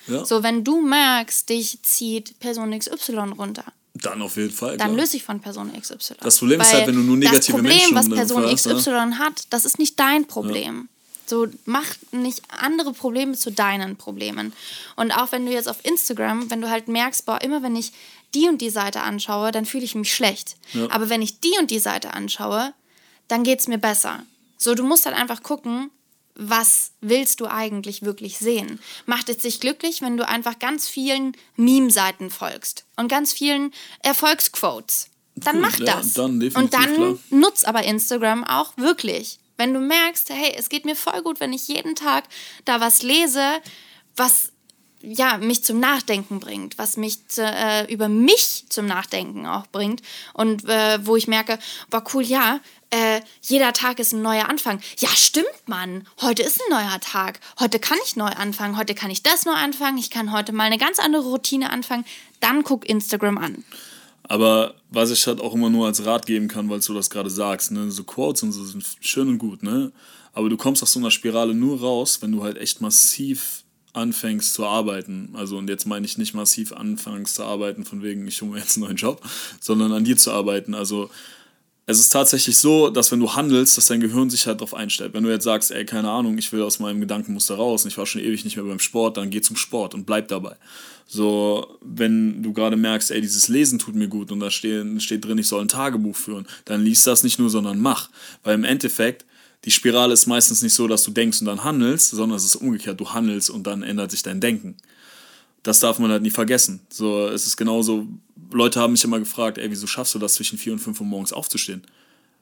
Ja. So, wenn du merkst, dich zieht Person XY runter, Dann auf jeden Fall. Dann klar. löse ich von Person XY. Das Problem ist halt, wenn du nur negative Das Problem, Menschen was dann Person umfasst, XY ne? hat, das ist nicht dein Problem. So, mach nicht andere Probleme zu deinen Problemen. Und auch wenn du jetzt auf Instagram, wenn du halt merkst, boah, immer wenn ich die und die Seite anschaue, dann fühle ich mich schlecht. Ja. Aber wenn ich die und die Seite anschaue, dann geht es mir besser. So, du musst halt einfach gucken, was willst du eigentlich wirklich sehen? Macht es dich glücklich, wenn du einfach ganz vielen Meme-Seiten folgst und ganz vielen Erfolgsquotes? Dann mach ja, das. dann und dann klar. nutz aber Instagram auch wirklich. Wenn du merkst, hey, es geht mir voll gut, wenn ich jeden Tag da was lese, was ja, mich zum Nachdenken bringt, was mich äh, über mich zum Nachdenken auch bringt und äh, wo ich merke, war cool, ja, äh, jeder Tag ist ein neuer Anfang. Ja, stimmt, Mann. Heute ist ein neuer Tag. Heute kann ich neu anfangen. Heute kann ich das neu anfangen. Ich kann heute mal eine ganz andere Routine anfangen. Dann guck Instagram an. Aber was ich halt auch immer nur als Rat geben kann, weil du das gerade sagst, ne, so Quotes und so sind schön und gut, ne? Aber du kommst aus so einer Spirale nur raus, wenn du halt echt massiv anfängst zu arbeiten. Also, und jetzt meine ich nicht massiv anfängst zu arbeiten, von wegen, ich hole mir jetzt einen neuen Job, sondern an dir zu arbeiten. Also, es ist tatsächlich so, dass wenn du handelst, dass dein Gehirn sich halt darauf einstellt. Wenn du jetzt sagst, ey, keine Ahnung, ich will aus meinem Gedankenmuster raus und ich war schon ewig nicht mehr beim Sport, dann geh zum Sport und bleib dabei. So, wenn du gerade merkst, ey, dieses Lesen tut mir gut und da steht, steht drin, ich soll ein Tagebuch führen, dann liest das nicht nur, sondern mach. Weil im Endeffekt, die Spirale ist meistens nicht so, dass du denkst und dann handelst, sondern es ist umgekehrt, du handelst und dann ändert sich dein Denken. Das darf man halt nie vergessen. So, es ist genauso, Leute haben mich immer gefragt, ey, wieso schaffst du das zwischen 4 und 5 Uhr morgens aufzustehen?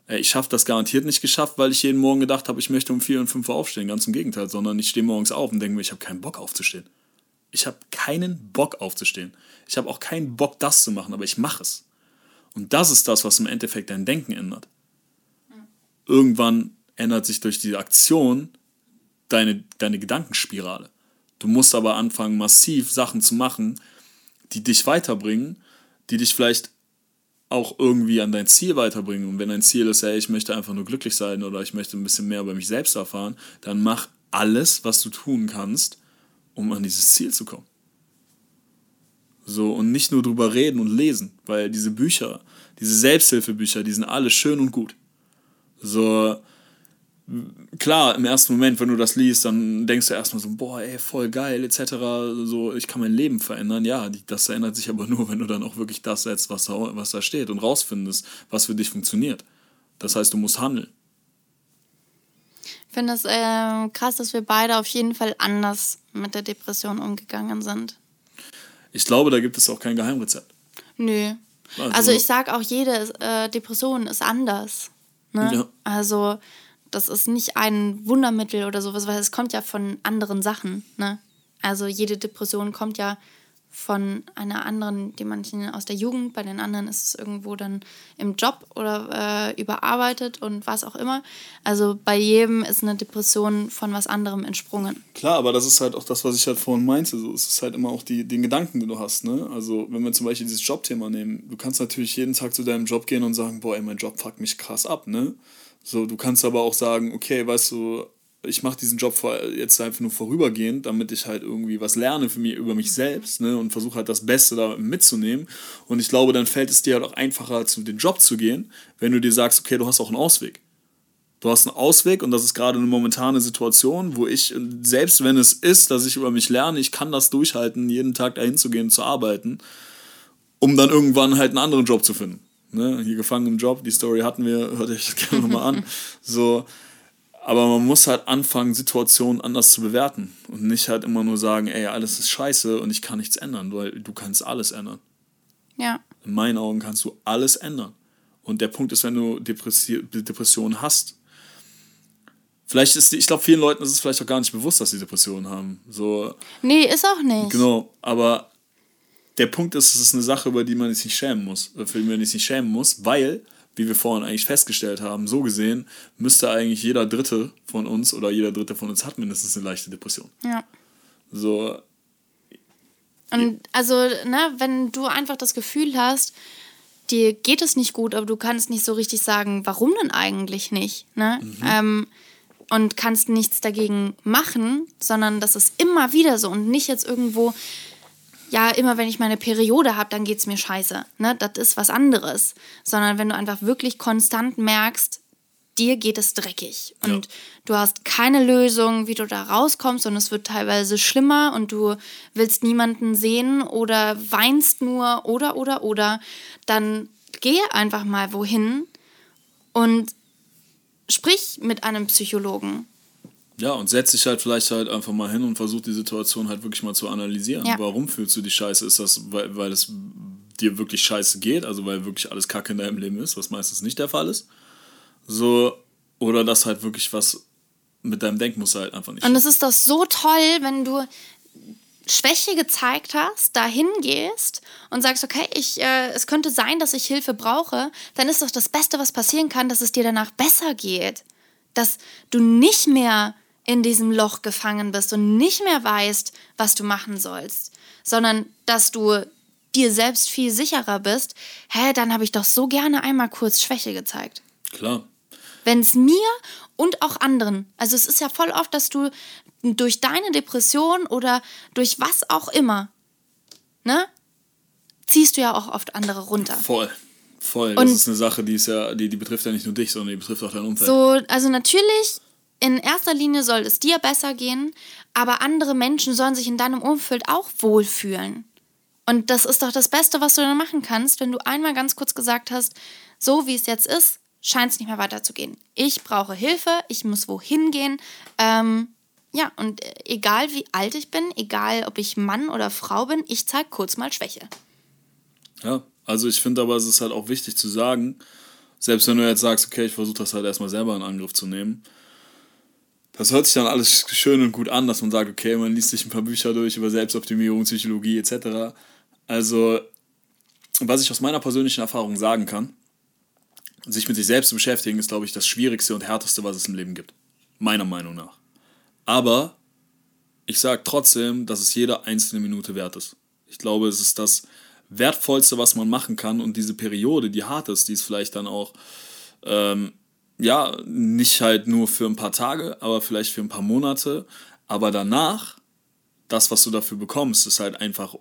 Ey, ich habe das garantiert nicht geschafft, weil ich jeden Morgen gedacht habe, ich möchte um 4 und 5 Uhr aufstehen. Ganz im Gegenteil, sondern ich stehe morgens auf und denke mir, ich habe keinen Bock aufzustehen. Ich habe keinen Bock aufzustehen. Ich habe auch keinen Bock, das zu machen, aber ich mache es. Und das ist das, was im Endeffekt dein Denken ändert. Irgendwann ändert sich durch diese Aktion deine, deine Gedankenspirale. Du musst aber anfangen, massiv Sachen zu machen, die dich weiterbringen, die dich vielleicht auch irgendwie an dein Ziel weiterbringen. Und wenn dein Ziel ist, hey, ich möchte einfach nur glücklich sein oder ich möchte ein bisschen mehr über mich selbst erfahren, dann mach alles, was du tun kannst, um an dieses Ziel zu kommen. So, und nicht nur drüber reden und lesen, weil diese Bücher, diese Selbsthilfebücher, die sind alle schön und gut. So, klar, im ersten Moment, wenn du das liest, dann denkst du erstmal so, boah, ey, voll geil, etc. So, ich kann mein Leben verändern. Ja, das verändert sich aber nur, wenn du dann auch wirklich das setzt, was da, was da steht und rausfindest, was für dich funktioniert. Das heißt, du musst handeln. Ich finde es ähm, krass, dass wir beide auf jeden Fall anders mit der Depression umgegangen sind. Ich glaube, da gibt es auch kein Geheimrezept. Nö. Also- Also, ich sag auch, jede äh, Depression ist anders. Ne? Ja. Also das ist nicht ein Wundermittel oder sowas, weil es kommt ja von anderen Sachen. Ne? Also jede Depression kommt ja von einer anderen, die manchen aus der Jugend, bei den anderen ist es irgendwo dann im Job oder äh, überarbeitet und was auch immer. Also bei jedem ist eine Depression von was anderem entsprungen. Klar, aber das ist halt auch das, was ich halt vorhin meinte. So, es ist halt immer auch die, den Gedanken, den du hast. Ne? Also, wenn wir zum Beispiel dieses Jobthema nehmen, du kannst natürlich jeden Tag zu deinem Job gehen und sagen, boah, ey, mein Job fuckt mich krass ab. Ne? So, du kannst aber auch sagen, okay, weißt du, ich mache diesen Job jetzt einfach nur vorübergehend, damit ich halt irgendwie was lerne für mich über mich selbst ne? und versuche halt das Beste da mitzunehmen. Und ich glaube, dann fällt es dir halt auch einfacher, zu dem Job zu gehen, wenn du dir sagst, okay, du hast auch einen Ausweg. Du hast einen Ausweg und das ist gerade eine momentane Situation, wo ich, selbst wenn es ist, dass ich über mich lerne, ich kann das durchhalten, jeden Tag dahin zu gehen, zu arbeiten, um dann irgendwann halt einen anderen Job zu finden. Ne? Hier gefangen im Job, die Story hatten wir, hört euch das gerne nochmal an. So, aber man muss halt anfangen, Situationen anders zu bewerten und nicht halt immer nur sagen, ey, alles ist scheiße und ich kann nichts ändern, weil du kannst alles ändern. Ja. In meinen Augen kannst du alles ändern. Und der Punkt ist, wenn du Depressi Depressionen hast, vielleicht ist, die- ich glaube, vielen Leuten ist es vielleicht auch gar nicht bewusst, dass sie Depressionen haben. So, Nee, ist auch nicht. genau, aber der Punkt ist, es ist eine Sache, über die man sich nicht schämen muss, äh, für die man sich nicht schämen muss, weil, wie wir vorhin eigentlich festgestellt haben, so gesehen, müsste eigentlich jeder Dritte von uns oder jeder Dritte von uns hat mindestens eine leichte Depression. Ja. So, Und also, ne, wenn du einfach das Gefühl hast, dir geht es nicht gut, aber du kannst nicht so richtig sagen, warum denn eigentlich nicht, ne? Ähm, und kannst nichts dagegen machen, sondern das ist immer wieder so und nicht jetzt irgendwo ja, immer wenn ich meine Periode habe, dann geht es mir scheiße. Ne? Das ist was anderes. Sondern wenn du einfach wirklich konstant merkst, dir geht es dreckig und ja. du hast keine Lösung, wie du da rauskommst und es wird teilweise schlimmer und du willst niemanden sehen oder weinst nur oder oder oder, dann geh einfach mal wohin und sprich mit einem Psychologen. Ja, und setz dich halt vielleicht halt einfach mal hin und versuch die Situation halt wirklich mal zu analysieren. Ja. Warum fühlst du dich scheiße? Ist das, weil, weil es dir wirklich scheiße geht, also weil wirklich alles Kacke in deinem Leben ist, was meistens nicht der Fall ist? So, oder dass halt wirklich was mit deinem Denkmuster halt einfach nicht. Und es ist doch so toll, wenn du Schwäche gezeigt hast, dahin gehst und sagst, okay, ich, äh, es könnte sein, dass ich Hilfe brauche, dann ist doch das Beste, was passieren kann, dass es dir danach besser geht. Dass du nicht mehr in diesem Loch gefangen bist und nicht mehr weißt, was du machen sollst, sondern dass du dir selbst viel sicherer bist, hä, dann habe ich doch so gerne einmal kurz Schwäche gezeigt. Klar wenn es mir und auch anderen, also es ist ja voll oft, dass du durch deine Depression oder durch was auch immer, ne, ziehst du ja auch oft andere runter. Voll. Voll. Das ist eine Sache, die ist ja, die, die betrifft ja nicht nur dich, sondern die betrifft auch dein Umfeld. So, also natürlich, in erster Linie soll es dir besser gehen, aber andere Menschen sollen sich in deinem Umfeld auch wohlfühlen. Und das ist doch das Beste, was du dann machen kannst, wenn du einmal ganz kurz gesagt hast, so wie es jetzt ist, scheint es nicht mehr weiterzugehen. Ich brauche Hilfe, ich muss wohin gehen. Ähm, ja, und egal wie alt ich bin, egal ob ich Mann oder Frau bin, ich zeige kurz mal Schwäche. Ja, also ich finde aber, es ist halt auch wichtig zu sagen, selbst wenn du jetzt sagst, okay, ich versuche das halt erstmal selber in Angriff zu nehmen, das hört sich dann alles schön und gut an, dass man sagt, okay, man liest sich ein paar Bücher durch über Selbstoptimierung, Psychologie etc. Also, was ich aus meiner persönlichen Erfahrung sagen kann, sich mit sich selbst zu beschäftigen, ist, glaube ich, das Schwierigste und Härteste, was es im Leben gibt. Meiner Meinung nach. Aber ich sage trotzdem, dass es jede einzelne Minute wert ist. Ich glaube, es ist das Wertvollste, was man machen kann. Und diese Periode, die hart ist, die ist vielleicht dann auch, ähm, ja, nicht halt nur für ein paar Tage, aber vielleicht für ein paar Monate. Aber danach, das, was du dafür bekommst, ist halt einfach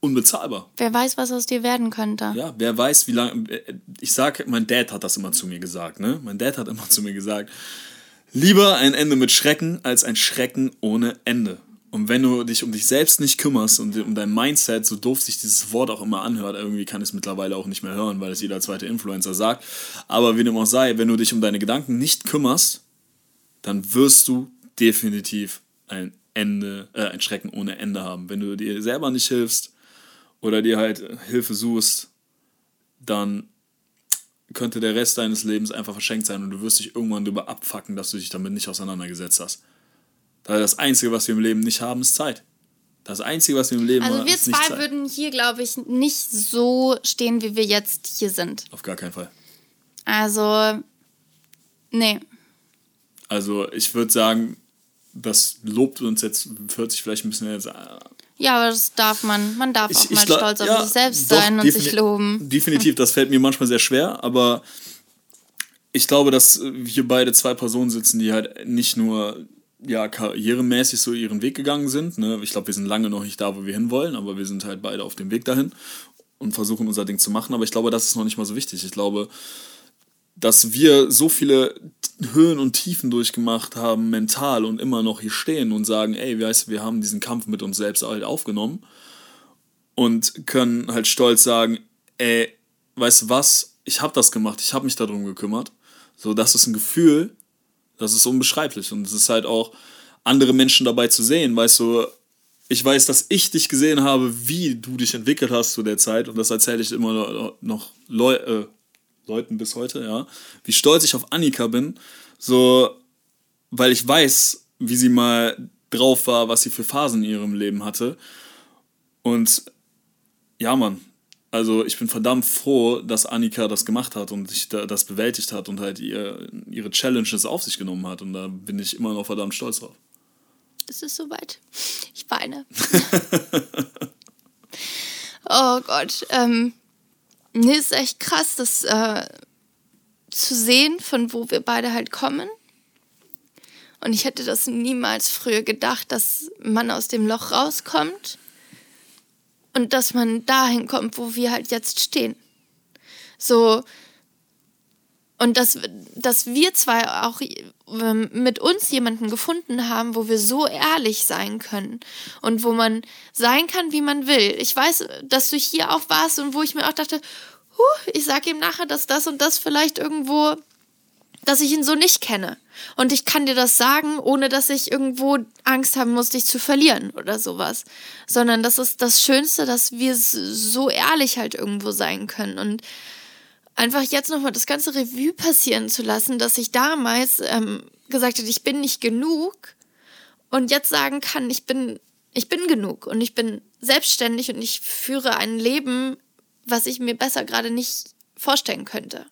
unbezahlbar. Wer weiß, was aus dir werden könnte. Ja, wer weiß, wie lange. Ich sag, mein Dad hat das immer zu mir gesagt, ne? Mein Dad hat immer zu mir gesagt, lieber ein Ende mit Schrecken als ein Schrecken ohne Ende. Und wenn du dich um dich selbst nicht kümmerst und um dein Mindset, so doof sich dieses Wort auch immer anhört, irgendwie kann ich es mittlerweile auch nicht mehr hören, weil es jeder zweite Influencer sagt. Aber wie dem auch sei, wenn du dich um deine Gedanken nicht kümmerst, dann wirst du definitiv ein Ende, äh, ein Schrecken ohne Ende haben. Wenn du dir selber nicht hilfst, oder dir halt Hilfe suchst, dann könnte der Rest deines Lebens einfach verschenkt sein und du wirst dich irgendwann darüber abfacken, dass du dich damit nicht auseinandergesetzt hast. Da das Einzige, was wir im Leben nicht haben, ist Zeit. Das Einzige, was wir im Leben also haben, ist Also wir zwei würden hier, glaube ich, nicht so stehen, wie wir jetzt hier sind. Auf gar keinen Fall. Also, nee. Also ich würde sagen, das lobt uns jetzt, hört sich vielleicht ein bisschen jetzt ja, aber das darf man. Man darf ich, auch mal stolz auf ja, sich selbst doch, sein und sich loben. Definitiv, das fällt mir manchmal sehr schwer, aber ich glaube, dass hier beide zwei Personen sitzen, die halt nicht nur ja, karrieremäßig so ihren Weg gegangen sind. Ne? Ich glaube, wir sind lange noch nicht da, wo wir hinwollen, aber wir sind halt beide auf dem Weg dahin und versuchen unser Ding zu machen. Aber ich glaube, das ist noch nicht mal so wichtig. Ich glaube, dass wir so viele Höhen und Tiefen durchgemacht haben, mental und immer noch hier stehen und sagen, ey, weißt, wir haben diesen Kampf mit uns selbst halt aufgenommen und können halt stolz sagen, ey, weißt du was, ich habe das gemacht, ich habe mich darum gekümmert. So, das ist ein Gefühl, das ist unbeschreiblich. Und es ist halt auch andere Menschen dabei zu sehen, weißt du, ich weiß, dass ich dich gesehen habe, wie du dich entwickelt hast zu der Zeit. Und das erzähle ich immer noch Leu äh, Leuten bis heute, ja, wie stolz ich auf Annika bin, so, weil ich weiß, wie sie mal drauf war, was sie für Phasen in ihrem Leben hatte. Und ja, Mann, also ich bin verdammt froh, dass Annika das gemacht hat und sich das bewältigt hat und halt ihr, ihre Challenges auf sich genommen hat. Und da bin ich immer noch verdammt stolz drauf. Es ist soweit. Ich weine. oh Gott. Ähm, Nee, ist echt krass, das äh, zu sehen, von wo wir beide halt kommen. Und ich hätte das niemals früher gedacht, dass man aus dem Loch rauskommt. Und dass man dahin kommt, wo wir halt jetzt stehen. So, und dass, dass wir zwei auch ähm, mit uns jemanden gefunden haben, wo wir so ehrlich sein können und wo man sein kann, wie man will. Ich weiß, dass du hier auch warst und wo ich mir auch dachte, huh, ich sage ihm nachher, dass das und das vielleicht irgendwo, dass ich ihn so nicht kenne. Und ich kann dir das sagen, ohne dass ich irgendwo Angst haben muss, dich zu verlieren oder sowas. Sondern das ist das Schönste, dass wir so ehrlich halt irgendwo sein können. Und einfach jetzt nochmal das ganze Revue passieren zu lassen, dass ich damals ähm, gesagt habe, ich bin nicht genug und jetzt sagen kann, ich bin, ich bin genug und ich bin selbstständig und ich führe ein Leben, was ich mir besser gerade nicht vorstellen könnte.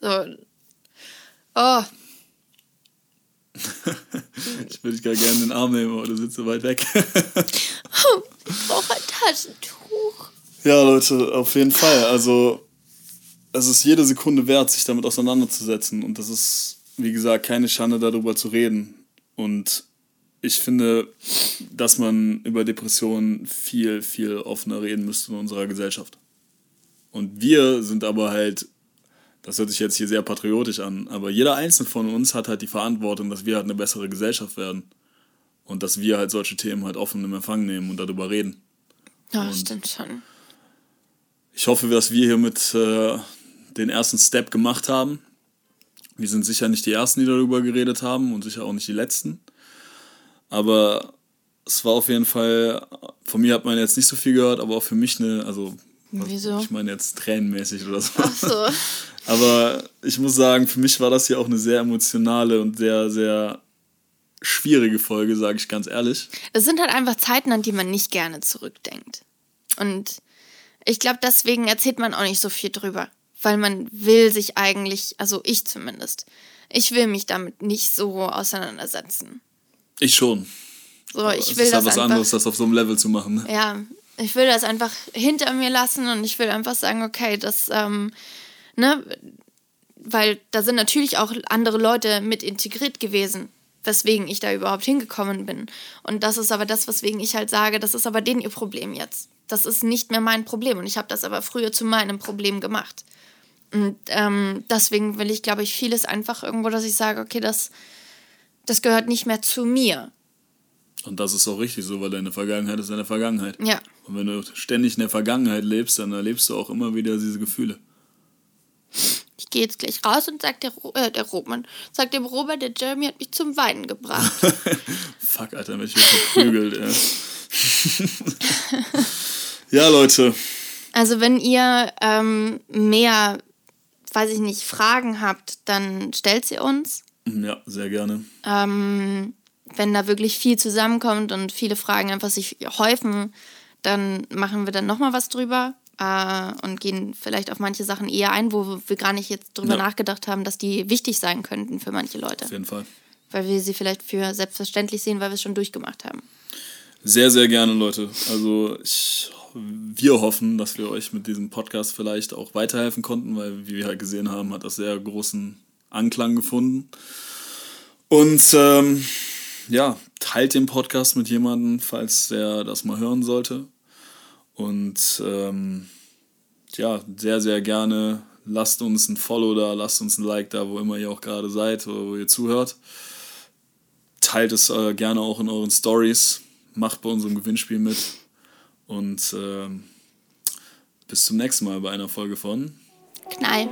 So. Oh. ich würde dich gar gerne in den Arm nehmen, aber du sitzt so weit weg. ich brauche ein Taschentuch. Ja, Leute, auf jeden Fall. Also, es ist jede Sekunde wert, sich damit auseinanderzusetzen. Und das ist, wie gesagt, keine Schande, darüber zu reden. Und ich finde, dass man über Depressionen viel, viel offener reden müsste in unserer Gesellschaft. Und wir sind aber halt, das hört sich jetzt hier sehr patriotisch an, aber jeder Einzelne von uns hat halt die Verantwortung, dass wir halt eine bessere Gesellschaft werden. Und dass wir halt solche Themen halt offen im Empfang nehmen und darüber reden. Ja, und stimmt schon. Ich hoffe, dass wir hier mit äh, den ersten Step gemacht haben. Wir sind sicher nicht die Ersten, die darüber geredet haben und sicher auch nicht die Letzten. Aber es war auf jeden Fall, von mir hat man jetzt nicht so viel gehört, aber auch für mich eine, also Wieso? ich meine jetzt tränenmäßig oder so. Ach so. aber ich muss sagen, für mich war das hier auch eine sehr emotionale und sehr, sehr schwierige Folge, sage ich ganz ehrlich. Es sind halt einfach Zeiten, an die man nicht gerne zurückdenkt. Und ich glaube, deswegen erzählt man auch nicht so viel drüber weil man will sich eigentlich, also ich zumindest, ich will mich damit nicht so auseinandersetzen. Ich schon. So, ich es will ist halt was anderes, das auf so einem Level zu machen. Ne? Ja, ich will das einfach hinter mir lassen und ich will einfach sagen, okay, das, ähm, ne, weil da sind natürlich auch andere Leute mit integriert gewesen, weswegen ich da überhaupt hingekommen bin. Und das ist aber das, weswegen ich halt sage, das ist aber denen ihr Problem jetzt. Das ist nicht mehr mein Problem und ich habe das aber früher zu meinem Problem gemacht. Und ähm, deswegen will ich, glaube ich, vieles einfach irgendwo, dass ich sage, okay, das, das gehört nicht mehr zu mir. Und das ist auch richtig so, weil deine Vergangenheit ist deine Vergangenheit. Ja. Und wenn du ständig in der Vergangenheit lebst, dann erlebst du auch immer wieder diese Gefühle. Ich gehe jetzt gleich raus und sag der, äh, der Roman, sag dem Robert, der Jeremy hat mich zum Weinen gebracht. Fuck, Alter, mich wird verprügelt, ey. ja, Leute. Also wenn ihr ähm, mehr weiß ich nicht, Fragen habt, dann stellt sie uns. Ja, sehr gerne. Ähm, wenn da wirklich viel zusammenkommt und viele Fragen einfach sich häufen, dann machen wir dann nochmal was drüber äh, und gehen vielleicht auf manche Sachen eher ein, wo wir gar nicht jetzt drüber ja. nachgedacht haben, dass die wichtig sein könnten für manche Leute. Auf jeden Fall. Weil wir sie vielleicht für selbstverständlich sehen, weil wir es schon durchgemacht haben. Sehr, sehr gerne, Leute. Also ich wir hoffen, dass wir euch mit diesem Podcast vielleicht auch weiterhelfen konnten, weil, wie wir halt gesehen haben, hat das sehr großen Anklang gefunden. Und ähm, ja, teilt den Podcast mit jemandem, falls der das mal hören sollte. Und ähm, ja, sehr, sehr gerne lasst uns ein Follow da, lasst uns ein Like da, wo immer ihr auch gerade seid oder wo ihr zuhört. Teilt es äh, gerne auch in euren Stories. Macht bei unserem Gewinnspiel mit. Und äh, bis zum nächsten Mal bei einer Folge von Knall.